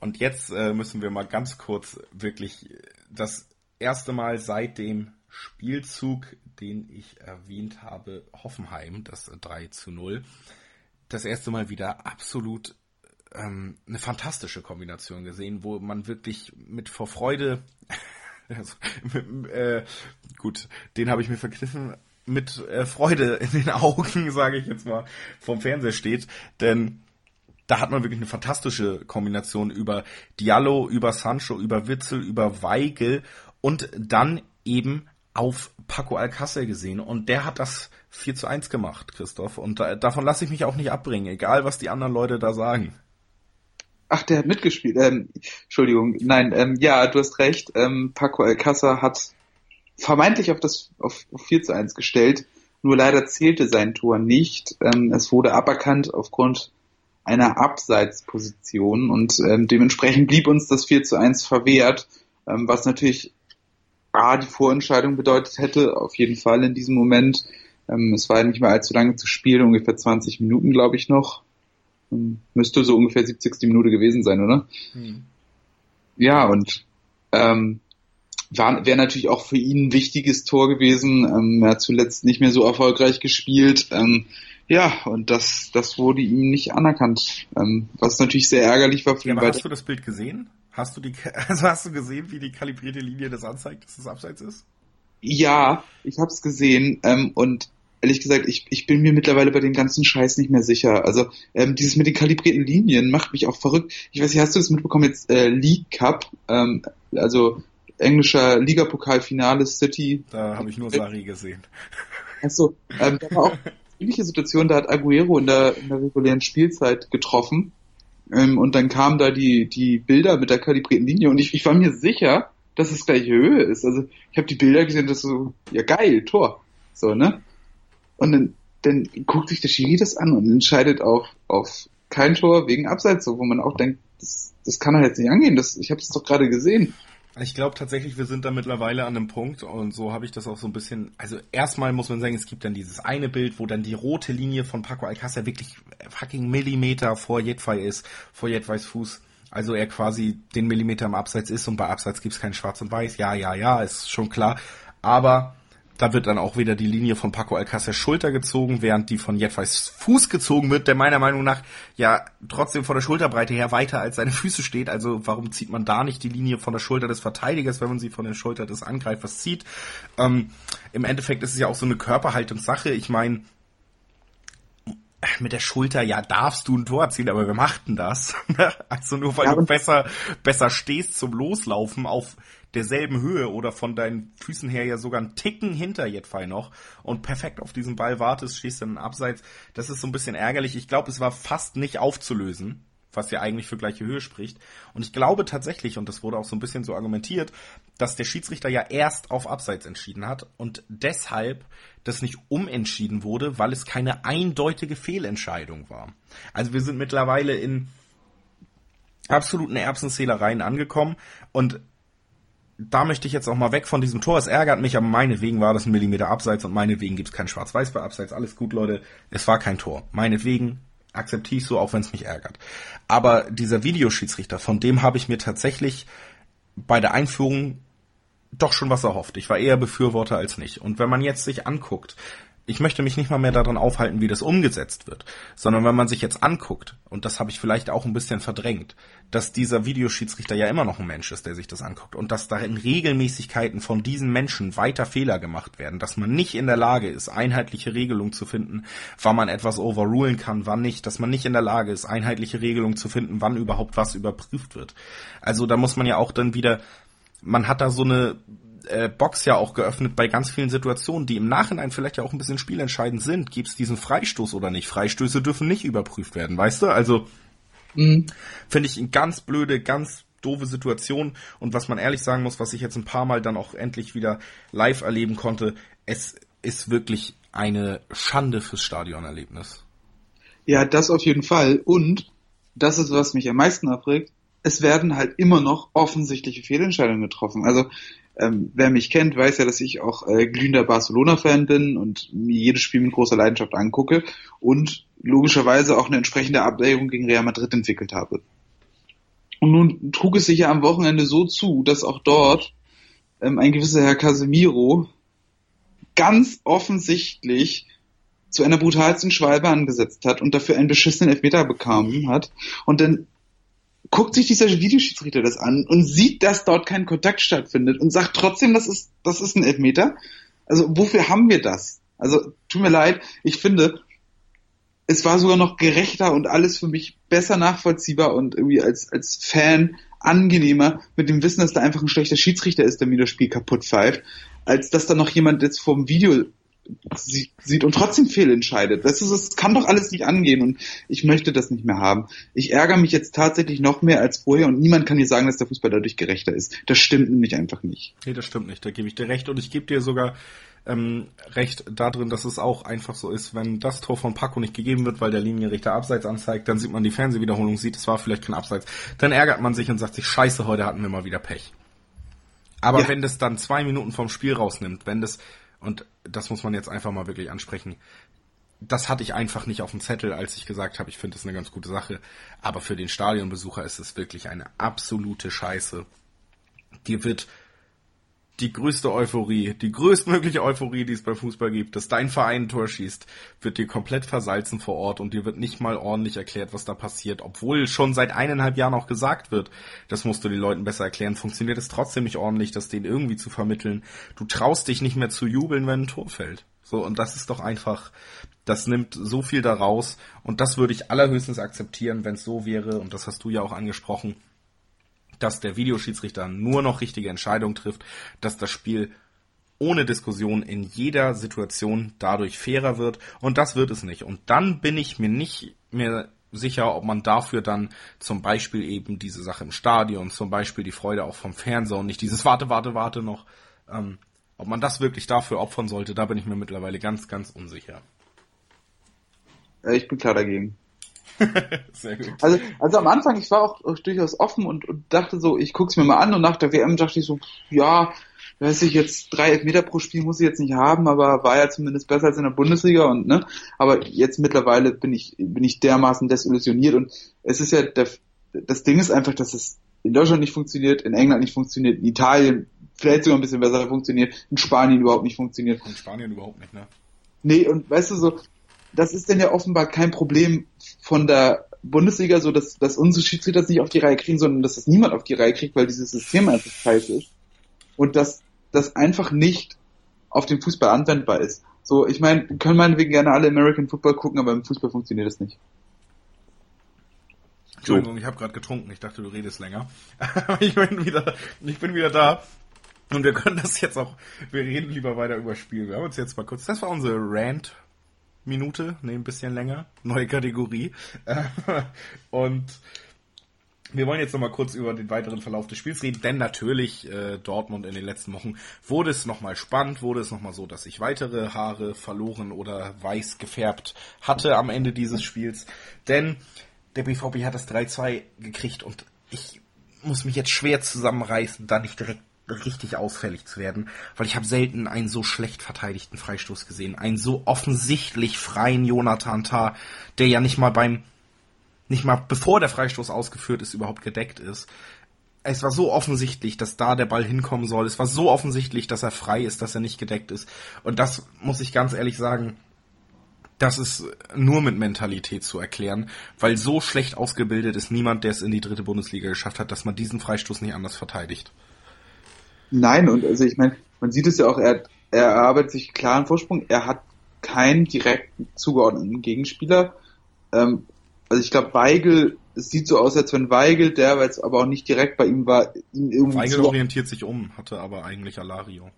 und jetzt äh, müssen wir mal ganz kurz wirklich das erste Mal seit dem Spielzug, den ich erwähnt habe, Hoffenheim, das 3 zu 0, das erste Mal wieder absolut ähm, eine fantastische Kombination gesehen, wo man wirklich mit vor Freude, also, äh, gut, den habe ich mir verkniffen, mit äh, Freude in den Augen, sage ich jetzt mal, vom Fernseher steht, denn da hat man wirklich eine fantastische Kombination über Diallo, über Sancho, über Witzel, über Weigel und dann eben auf Paco Alcácer gesehen und der hat das 4 zu 1 gemacht, Christoph. Und da, davon lasse ich mich auch nicht abbringen, egal was die anderen Leute da sagen. Ach, der hat mitgespielt. Ähm, Entschuldigung, nein, ähm, ja, du hast recht. Ähm, Paco Alcácer hat vermeintlich auf das auf, auf 4 zu 1 gestellt, nur leider zählte sein Tor nicht. Ähm, es wurde aberkannt aufgrund einer Abseitsposition und ähm, dementsprechend blieb uns das 4 zu 1 verwehrt, ähm, was natürlich A, die Vorentscheidung bedeutet hätte, auf jeden Fall in diesem Moment. Ähm, es war nicht mehr allzu lange zu spielen, ungefähr 20 Minuten, glaube ich, noch. Müsste so ungefähr 70. Minute gewesen sein, oder? Hm. Ja, und ähm, wäre natürlich auch für ihn ein wichtiges Tor gewesen. Ähm, er hat zuletzt nicht mehr so erfolgreich gespielt. Ähm, ja, und das, das wurde ihm nicht anerkannt, ähm, was natürlich sehr ärgerlich war für ja, ihn. Aber hast du das Bild gesehen? Hast du die, also hast du gesehen, wie die kalibrierte Linie das anzeigt, dass es abseits ist? Ja, ich habe es gesehen ähm, und ehrlich gesagt, ich, ich bin mir mittlerweile bei dem ganzen Scheiß nicht mehr sicher. Also ähm, dieses mit den kalibrierten Linien macht mich auch verrückt. Ich weiß nicht, hast du das mitbekommen jetzt äh, League Cup, ähm, also englischer Ligapokalfinale City. Da habe ich nur Sari gesehen. Achso, ähm, da war auch eine ähnliche Situation, da hat Aguero in der, in der regulären Spielzeit getroffen ähm, und dann kamen da die, die Bilder mit der kalibrierten Linie und ich, ich war mir sicher, dass es gleiche Höhe ist. Also ich habe die Bilder gesehen, das so, ja geil, Tor. So, ne? Und dann, dann guckt sich der Schiri das an und entscheidet auf, auf kein Tor wegen Abseits, so, wo man auch denkt, das, das kann er jetzt nicht angehen. Das, ich habe es doch gerade gesehen. Ich glaube tatsächlich, wir sind da mittlerweile an einem Punkt und so habe ich das auch so ein bisschen. Also erstmal muss man sagen, es gibt dann dieses eine Bild, wo dann die rote Linie von Paco Alcácer wirklich fucking Millimeter vor Jedwai ist, vor Jedwais Fuß. Also er quasi den Millimeter im Abseits ist und bei Abseits gibt's kein Schwarz und Weiß. Ja, ja, ja, ist schon klar. Aber da wird dann auch wieder die Linie von Paco Alcácer Schulter gezogen, während die von Jedwais Fuß gezogen wird, der meiner Meinung nach ja trotzdem von der Schulterbreite her weiter als seine Füße steht. Also warum zieht man da nicht die Linie von der Schulter des Verteidigers, wenn man sie von der Schulter des Angreifers zieht? Ähm, Im Endeffekt ist es ja auch so eine Körperhaltungssache. Ich meine, mit der Schulter, ja, darfst du ein Tor erzielen, aber wir machten das. also nur weil ja, du besser, besser stehst zum Loslaufen auf derselben Höhe oder von deinen Füßen her ja sogar einen Ticken hinter Jetfall noch und perfekt auf diesen Ball wartest, stehst dann abseits. Das ist so ein bisschen ärgerlich. Ich glaube, es war fast nicht aufzulösen, was ja eigentlich für gleiche Höhe spricht. Und ich glaube tatsächlich, und das wurde auch so ein bisschen so argumentiert, dass der Schiedsrichter ja erst auf Abseits entschieden hat und deshalb das nicht umentschieden wurde, weil es keine eindeutige Fehlentscheidung war. Also wir sind mittlerweile in absoluten Erbsenzählereien angekommen und da möchte ich jetzt auch mal weg von diesem Tor. Es ärgert mich, aber meinetwegen war das ein Millimeter abseits und meinetwegen gibt's kein Schwarz-Weiß bei Abseits. Alles gut, Leute. Es war kein Tor. Meinetwegen akzeptiere ich so, auch wenn es mich ärgert. Aber dieser Videoschiedsrichter, von dem habe ich mir tatsächlich bei der Einführung doch schon was erhofft. Ich war eher Befürworter als nicht. Und wenn man jetzt sich anguckt, ich möchte mich nicht mal mehr daran aufhalten, wie das umgesetzt wird, sondern wenn man sich jetzt anguckt, und das habe ich vielleicht auch ein bisschen verdrängt, dass dieser Videoschiedsrichter ja immer noch ein Mensch ist, der sich das anguckt, und dass da in Regelmäßigkeiten von diesen Menschen weiter Fehler gemacht werden, dass man nicht in der Lage ist, einheitliche Regelungen zu finden, wann man etwas overrulen kann, wann nicht, dass man nicht in der Lage ist, einheitliche Regelungen zu finden, wann überhaupt was überprüft wird. Also da muss man ja auch dann wieder, man hat da so eine äh, Box ja auch geöffnet bei ganz vielen Situationen, die im Nachhinein vielleicht ja auch ein bisschen spielentscheidend sind. Gibt es diesen Freistoß oder nicht? Freistöße dürfen nicht überprüft werden, weißt du? Also mhm. finde ich eine ganz blöde, ganz doofe Situation. Und was man ehrlich sagen muss, was ich jetzt ein paar Mal dann auch endlich wieder live erleben konnte, es ist wirklich eine Schande fürs Stadionerlebnis. Ja, das auf jeden Fall. Und das ist, was mich am meisten abregt. Es werden halt immer noch offensichtliche Fehlentscheidungen getroffen. Also ähm, wer mich kennt, weiß ja, dass ich auch äh, glühender Barcelona-Fan bin und mir jedes Spiel mit großer Leidenschaft angucke und logischerweise auch eine entsprechende Abwägung gegen Real Madrid entwickelt habe. Und nun trug es sich ja am Wochenende so zu, dass auch dort ähm, ein gewisser Herr Casemiro ganz offensichtlich zu einer brutalsten Schwalbe angesetzt hat und dafür einen beschissenen Elfmeter bekommen hat. Und dann guckt sich dieser Videoschiedsrichter das an und sieht, dass dort kein Kontakt stattfindet und sagt trotzdem, das ist, das ist ein Elfmeter. Also wofür haben wir das? Also tut mir leid, ich finde, es war sogar noch gerechter und alles für mich besser nachvollziehbar und irgendwie als, als Fan angenehmer mit dem Wissen, dass da einfach ein schlechter Schiedsrichter ist, der mir das Spiel kaputt pfeift, als dass da noch jemand jetzt vorm Video sieht und trotzdem fehlentscheidet. Das ist, es kann doch alles nicht angehen und ich möchte das nicht mehr haben. Ich ärgere mich jetzt tatsächlich noch mehr als vorher und niemand kann dir sagen, dass der Fußball dadurch gerechter ist. Das stimmt nämlich einfach nicht. Nee, das stimmt nicht. Da gebe ich dir recht und ich gebe dir sogar ähm, recht darin, dass es auch einfach so ist, wenn das Tor von Paco nicht gegeben wird, weil der Linienrichter Abseits anzeigt, dann sieht man die Fernsehwiederholung, sieht, es war vielleicht kein Abseits. Dann ärgert man sich und sagt sich, scheiße, heute hatten wir mal wieder Pech. Aber ja. wenn das dann zwei Minuten vom Spiel rausnimmt, wenn das und das muss man jetzt einfach mal wirklich ansprechen. Das hatte ich einfach nicht auf dem Zettel, als ich gesagt habe, ich finde das eine ganz gute Sache. Aber für den Stadionbesucher ist es wirklich eine absolute Scheiße. Dir wird die größte Euphorie, die größtmögliche Euphorie, die es beim Fußball gibt, dass dein Verein ein Tor schießt, wird dir komplett versalzen vor Ort und dir wird nicht mal ordentlich erklärt, was da passiert, obwohl schon seit eineinhalb Jahren auch gesagt wird, das musst du den Leuten besser erklären, funktioniert es trotzdem nicht ordentlich, das denen irgendwie zu vermitteln. Du traust dich nicht mehr zu jubeln, wenn ein Tor fällt. So, und das ist doch einfach, das nimmt so viel daraus und das würde ich allerhöchstens akzeptieren, wenn es so wäre, und das hast du ja auch angesprochen, dass der Videoschiedsrichter nur noch richtige Entscheidungen trifft, dass das Spiel ohne Diskussion in jeder Situation dadurch fairer wird und das wird es nicht. Und dann bin ich mir nicht mehr sicher, ob man dafür dann zum Beispiel eben diese Sache im Stadion, zum Beispiel die Freude auch vom Fernseher und nicht dieses Warte, warte, warte noch, ähm, ob man das wirklich dafür opfern sollte, da bin ich mir mittlerweile ganz, ganz unsicher. Ich bin klar dagegen. Sehr gut. Also, also am Anfang, ich war auch, durchaus offen und, und dachte so, ich guck's mir mal an und nach der WM dachte ich so, ja, weiß ich jetzt, drei Elfmeter pro Spiel muss ich jetzt nicht haben, aber war ja zumindest besser als in der Bundesliga und ne, aber jetzt mittlerweile bin ich, bin ich dermaßen desillusioniert und es ist ja, der, das Ding ist einfach, dass es in Deutschland nicht funktioniert, in England nicht funktioniert, in Italien vielleicht sogar ein bisschen besser funktioniert, in Spanien überhaupt nicht funktioniert. In Spanien überhaupt nicht, ne? Nee, und weißt du so, das ist denn ja offenbar kein Problem von der Bundesliga, so dass, dass unsere Schiedsrichter das nicht auf die Reihe kriegen, sondern dass das niemand auf die Reihe kriegt, weil dieses System einfach scheiße ist. Und dass das einfach nicht auf den Fußball anwendbar ist. So, ich meine, können meinetwegen gerne alle American Football gucken, aber im Fußball funktioniert das nicht. Entschuldigung, so. ich habe gerade getrunken. Ich dachte, du redest länger. ich bin wieder, ich bin wieder da. Und wir können das jetzt auch, wir reden lieber weiter über Spiel. Wir haben uns jetzt mal kurz, das war unsere Rant Minute, ne, ein bisschen länger, neue Kategorie. und wir wollen jetzt nochmal kurz über den weiteren Verlauf des Spiels reden, denn natürlich äh, Dortmund in den letzten Wochen wurde es nochmal spannend, wurde es nochmal so, dass ich weitere Haare verloren oder weiß gefärbt hatte am Ende dieses Spiels. Denn der BVB hat das 3-2 gekriegt und ich muss mich jetzt schwer zusammenreißen, da nicht direkt richtig ausfällig zu werden, weil ich habe selten einen so schlecht verteidigten Freistoß gesehen, einen so offensichtlich freien Jonathan Tah, der ja nicht mal beim, nicht mal bevor der Freistoß ausgeführt ist, überhaupt gedeckt ist. Es war so offensichtlich, dass da der Ball hinkommen soll. Es war so offensichtlich, dass er frei ist, dass er nicht gedeckt ist. Und das muss ich ganz ehrlich sagen, das ist nur mit Mentalität zu erklären, weil so schlecht ausgebildet ist niemand, der es in die dritte Bundesliga geschafft hat, dass man diesen Freistoß nicht anders verteidigt. Nein, und also ich meine, man sieht es ja auch, er, er erarbeitet sich klaren Vorsprung, er hat keinen direkt zugeordneten Gegenspieler. Ähm, also ich glaube, Weigel, es sieht so aus, als wenn Weigel, der jetzt aber auch nicht direkt bei ihm war, ihn irgendwie. Weigel orientiert sich um, hatte aber eigentlich Alario.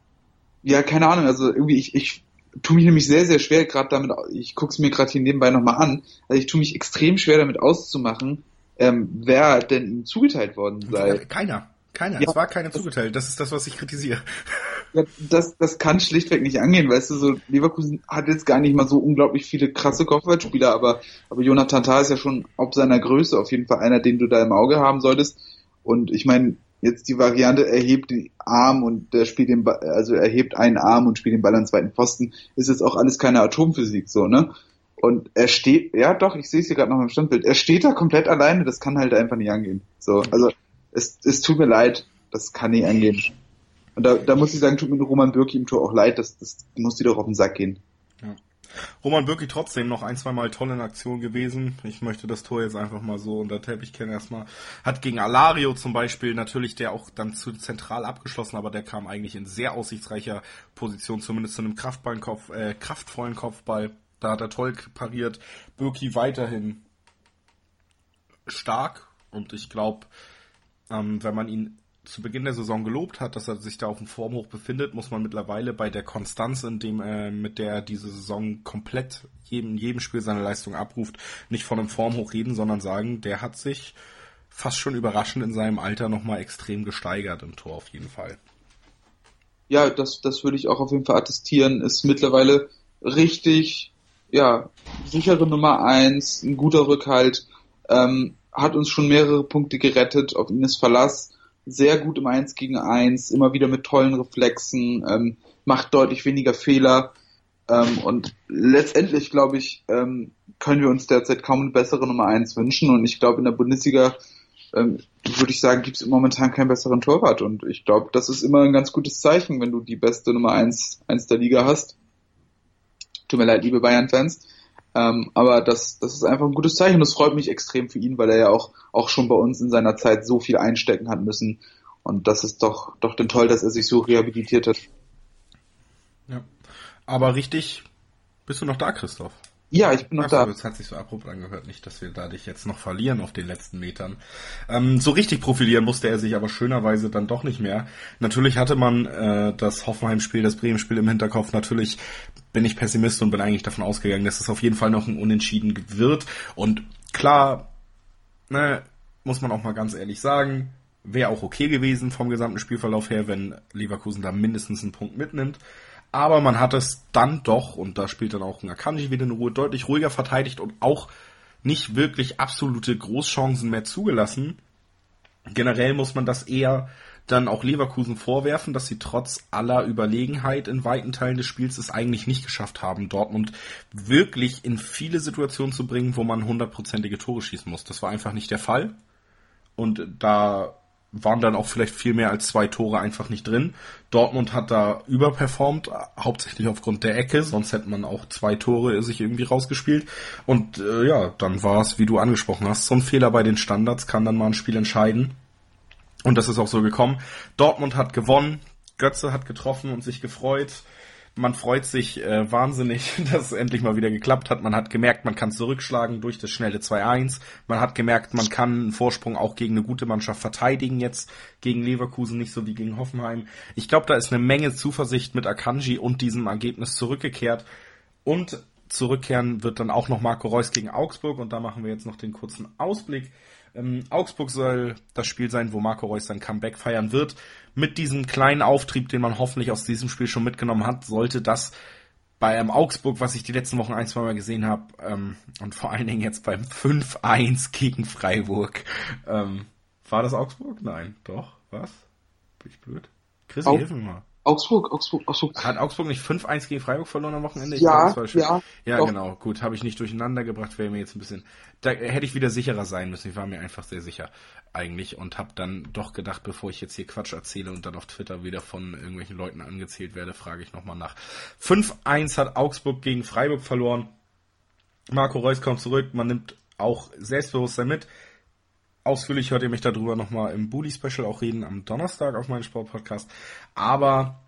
Ja, keine Ahnung, also irgendwie, ich, ich tue mich nämlich sehr, sehr schwer gerade damit, ich gucke es mir gerade hier nebenbei nochmal an, also ich tue mich extrem schwer damit auszumachen, ähm, wer denn ihm zugeteilt worden sei. Keiner. Keiner, ja, es war keiner zugeteilt. Das ist das, was ich kritisiere. Ja, das, das kann schlichtweg nicht angehen, weißt du, so Leverkusen hat jetzt gar nicht mal so unglaublich viele krasse Kopfballspieler, aber, aber Jonathan Tah ist ja schon ob seiner Größe auf jeden Fall einer, den du da im Auge haben solltest. Und ich meine, jetzt die Variante, er hebt den Arm und der spielt den Ball, also er hebt einen Arm und spielt den Ball an den zweiten Pfosten, ist jetzt auch alles keine Atomphysik, so, ne? Und er steht, ja doch, ich sehe es hier gerade noch im Standbild, er steht da komplett alleine, das kann halt einfach nicht angehen. So, also es, es tut mir leid, das kann nicht angehen. Und da, da muss ich sagen, tut mir Roman Bürki im Tor auch leid, das, das muss dir doch auf den Sack gehen. Ja. Roman Bürki trotzdem noch ein, zwei Mal toll in Aktion gewesen. Ich möchte das Tor jetzt einfach mal so unter Teppich kennen erstmal. Hat gegen Alario zum Beispiel natürlich der auch dann zu zentral abgeschlossen, aber der kam eigentlich in sehr aussichtsreicher Position, zumindest zu einem Kraftballenkopf, äh, kraftvollen Kopfball. Da hat er toll pariert. Bürki weiterhin stark und ich glaube, ähm, wenn man ihn zu Beginn der Saison gelobt hat, dass er sich da auf dem Formhoch befindet, muss man mittlerweile bei der Konstanz, in dem, äh, mit der er diese Saison komplett jedem, jedem Spiel seine Leistung abruft, nicht von einem Formhoch reden, sondern sagen, der hat sich fast schon überraschend in seinem Alter nochmal extrem gesteigert im Tor auf jeden Fall. Ja, das, das würde ich auch auf jeden Fall attestieren. Ist mittlerweile richtig, ja, sichere Nummer eins, ein guter Rückhalt, ähm, hat uns schon mehrere Punkte gerettet, auf ihn ist Verlass sehr gut im Eins gegen Eins, immer wieder mit tollen Reflexen, ähm, macht deutlich weniger Fehler. Ähm, und letztendlich, glaube ich, ähm, können wir uns derzeit kaum eine bessere Nummer eins wünschen. Und ich glaube, in der Bundesliga ähm, würde ich sagen, gibt es momentan keinen besseren Torwart. Und ich glaube, das ist immer ein ganz gutes Zeichen, wenn du die beste Nummer eins, eins der Liga hast. Tut mir leid, liebe Bayern-Fans. Ähm, aber das, das ist einfach ein gutes Zeichen und es freut mich extrem für ihn, weil er ja auch, auch schon bei uns in seiner Zeit so viel einstecken hat müssen. Und das ist doch, doch denn toll, dass er sich so rehabilitiert hat. Ja. Aber richtig, bist du noch da, Christoph? Ja, ich bin noch Ach, da. Das hat sich so abrupt angehört, nicht, dass wir dadurch jetzt noch verlieren auf den letzten Metern. Ähm, so richtig profilieren musste er sich aber schönerweise dann doch nicht mehr. Natürlich hatte man äh, das Hoffenheim-Spiel, das Bremen-Spiel im Hinterkopf. Natürlich bin ich Pessimist und bin eigentlich davon ausgegangen, dass es auf jeden Fall noch ein Unentschieden wird. Und klar, ne, muss man auch mal ganz ehrlich sagen, wäre auch okay gewesen vom gesamten Spielverlauf her, wenn Leverkusen da mindestens einen Punkt mitnimmt. Aber man hat es dann doch, und da spielt dann auch ein Akanji wieder eine Ruhe, deutlich ruhiger verteidigt und auch nicht wirklich absolute Großchancen mehr zugelassen. Generell muss man das eher dann auch Leverkusen vorwerfen, dass sie trotz aller Überlegenheit in weiten Teilen des Spiels es eigentlich nicht geschafft haben, Dortmund wirklich in viele Situationen zu bringen, wo man hundertprozentige Tore schießen muss. Das war einfach nicht der Fall. Und da waren dann auch vielleicht viel mehr als zwei Tore einfach nicht drin. Dortmund hat da überperformt, hauptsächlich aufgrund der Ecke, sonst hätte man auch zwei Tore sich irgendwie rausgespielt. Und äh, ja, dann war es, wie du angesprochen hast, so ein Fehler bei den Standards kann dann mal ein Spiel entscheiden. Und das ist auch so gekommen. Dortmund hat gewonnen, Götze hat getroffen und sich gefreut. Man freut sich äh, wahnsinnig, dass es endlich mal wieder geklappt hat. Man hat gemerkt, man kann zurückschlagen durch das schnelle 2-1. Man hat gemerkt, man kann einen Vorsprung auch gegen eine gute Mannschaft verteidigen jetzt, gegen Leverkusen, nicht so wie gegen Hoffenheim. Ich glaube, da ist eine Menge Zuversicht mit Akanji und diesem Ergebnis zurückgekehrt. Und zurückkehren wird dann auch noch Marco Reus gegen Augsburg. Und da machen wir jetzt noch den kurzen Ausblick. Ähm, Augsburg soll das Spiel sein, wo Marco Reus sein Comeback feiern wird. Mit diesem kleinen Auftrieb, den man hoffentlich aus diesem Spiel schon mitgenommen hat, sollte das bei einem Augsburg, was ich die letzten Wochen ein, zwei Mal gesehen habe, ähm, und vor allen Dingen jetzt beim 5-1 gegen Freiburg. Ähm, war das Augsburg? Nein, doch. Was? Bin ich blöd? Chris, hilf mir mal. Augsburg, Augsburg, Augsburg. Hat Augsburg nicht 5-1 gegen Freiburg verloren am Wochenende? Ich ja, glaube, ja. Ja, doch. genau. Gut, habe ich nicht durcheinander gebracht, wäre mir jetzt ein bisschen... Da hätte ich wieder sicherer sein müssen. Ich war mir einfach sehr sicher eigentlich und habe dann doch gedacht, bevor ich jetzt hier Quatsch erzähle und dann auf Twitter wieder von irgendwelchen Leuten angezählt werde, frage ich nochmal nach. 5-1 hat Augsburg gegen Freiburg verloren. Marco Reus kommt zurück. Man nimmt auch Selbstbewusstsein mit. Ausführlich hört ihr mich darüber nochmal im Bully Special auch reden am Donnerstag auf meinem Sportpodcast. Aber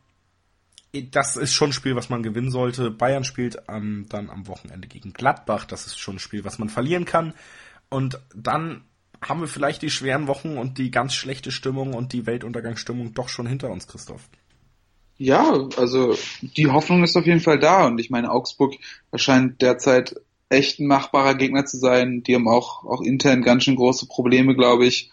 das ist schon ein Spiel, was man gewinnen sollte. Bayern spielt ähm, dann am Wochenende gegen Gladbach. Das ist schon ein Spiel, was man verlieren kann. Und dann haben wir vielleicht die schweren Wochen und die ganz schlechte Stimmung und die Weltuntergangsstimmung doch schon hinter uns, Christoph. Ja, also die Hoffnung ist auf jeden Fall da und ich meine, Augsburg erscheint derzeit echt ein machbarer Gegner zu sein. Die haben auch, auch intern ganz schön große Probleme, glaube ich.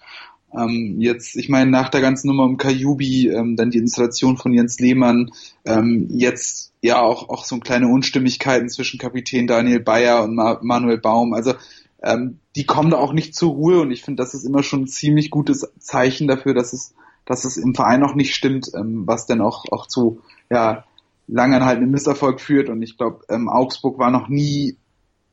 Ähm, jetzt, ich meine, nach der ganzen Nummer um Kajubi, ähm, dann die Installation von Jens Lehmann, ähm, jetzt ja auch, auch so kleine Unstimmigkeiten zwischen Kapitän Daniel Bayer und Ma Manuel Baum. Also ähm, die kommen da auch nicht zur Ruhe und ich finde, das ist immer schon ein ziemlich gutes Zeichen dafür, dass es, dass es im Verein noch nicht stimmt, ähm, was dann auch, auch zu ja, langanhaltendem Misserfolg führt. Und ich glaube, ähm, Augsburg war noch nie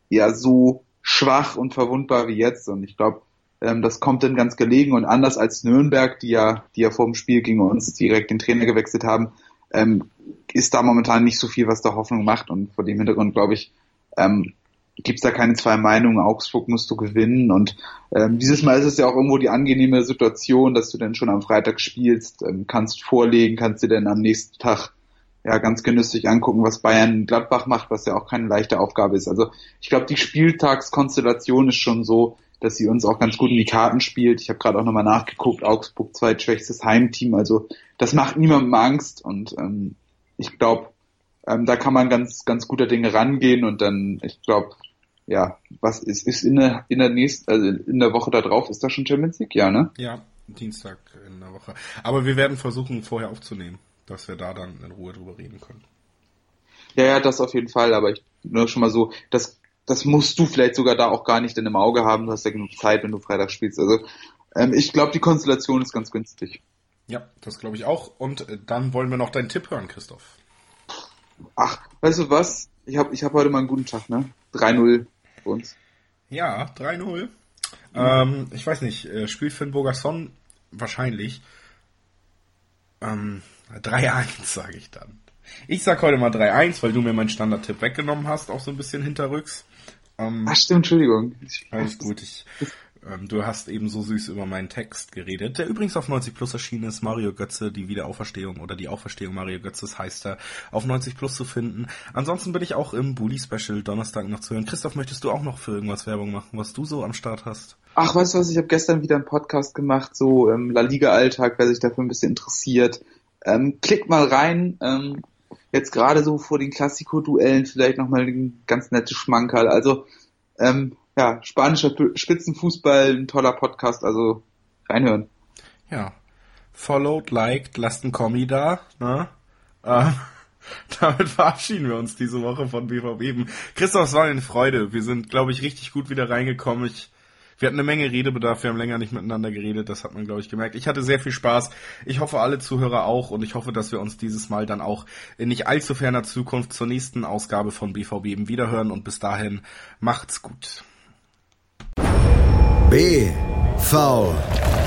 ja so schwach und verwundbar wie jetzt. Und ich glaube, ähm, das kommt dann ganz gelegen und anders als Nürnberg, die ja, die ja vor dem Spiel gegen uns direkt den Trainer gewechselt haben, ähm, ist da momentan nicht so viel, was da Hoffnung macht. Und vor dem Hintergrund, glaube ich, ähm, gibt es da keine zwei Meinungen. Augsburg musst du gewinnen. Und ähm, dieses Mal ist es ja auch irgendwo die angenehme Situation, dass du dann schon am Freitag spielst, ähm, kannst vorlegen, kannst dir dann am nächsten Tag ja ganz genüsslich angucken, was Bayern Gladbach macht, was ja auch keine leichte Aufgabe ist. Also ich glaube, die Spieltagskonstellation ist schon so, dass sie uns auch ganz gut in die Karten spielt. Ich habe gerade auch nochmal nachgeguckt, Augsburg zweitschwächstes Heimteam. Also das macht niemandem Angst und ähm, ich glaube, ähm, da kann man ganz, ganz guter Dinge rangehen und dann, ich glaube, ja, was ist, ist in der, in der nächsten, also in der Woche da drauf, ist da schon Champions League, ja, ne? Ja, Dienstag in der Woche. Aber wir werden versuchen, vorher aufzunehmen, dass wir da dann in Ruhe drüber reden können. Ja, ja, das auf jeden Fall, aber ich nur schon mal so, das, das musst du vielleicht sogar da auch gar nicht in im Auge haben, du hast ja genug Zeit, wenn du Freitag spielst. Also ähm, ich glaube, die Konstellation ist ganz günstig. Ja, das glaube ich auch. Und äh, dann wollen wir noch deinen Tipp hören, Christoph. Ach, weißt du was? Ich habe ich hab heute mal einen guten Tag, ne? 3-0 für uns. Ja, 3-0. Ähm, ich weiß nicht, äh, spielt Finn Bogerson wahrscheinlich. Ähm, 3-1 sage ich dann. Ich sag heute mal 3-1, weil du mir meinen Standardtipp weggenommen hast, auch so ein bisschen hinterrücks. Ähm, Ach stimmt, Entschuldigung. Alles gut, ich du hast eben so süß über meinen Text geredet, der übrigens auf 90 Plus erschienen ist. Mario Götze, die Wiederauferstehung oder die Auferstehung Mario Götzes heißt er, auf 90 Plus zu finden. Ansonsten bin ich auch im Bully Special Donnerstag noch zu hören. Christoph, möchtest du auch noch für irgendwas Werbung machen, was du so am Start hast? Ach, weißt du was, ich habe gestern wieder einen Podcast gemacht, so im La Liga Alltag, wer sich dafür ein bisschen interessiert. Ähm, klickt mal rein. Ähm, jetzt gerade so vor den Klassiko-Duellen vielleicht nochmal ein ganz nettes Schmankerl. Also ähm, ja, spanischer Spitzenfußball, ein toller Podcast, also reinhören. Ja. Followed, liked, lasst ein Kommi da, ne? Äh, damit verabschieden wir uns diese Woche von BVB. Christoph, es war eine Freude. Wir sind, glaube ich, richtig gut wieder reingekommen. Ich, wir hatten eine Menge Redebedarf, wir haben länger nicht miteinander geredet, das hat man, glaube ich, gemerkt. Ich hatte sehr viel Spaß. Ich hoffe, alle Zuhörer auch und ich hoffe, dass wir uns dieses Mal dann auch in nicht allzu ferner Zukunft zur nächsten Ausgabe von BVB eben wiederhören und bis dahin macht's gut. B V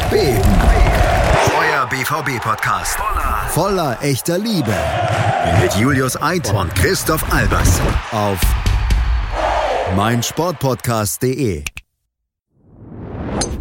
B Euer BVB-Podcast. Voller echter Liebe. Mit Julius Eid und Christoph Albers. Auf meinsportpodcast.de.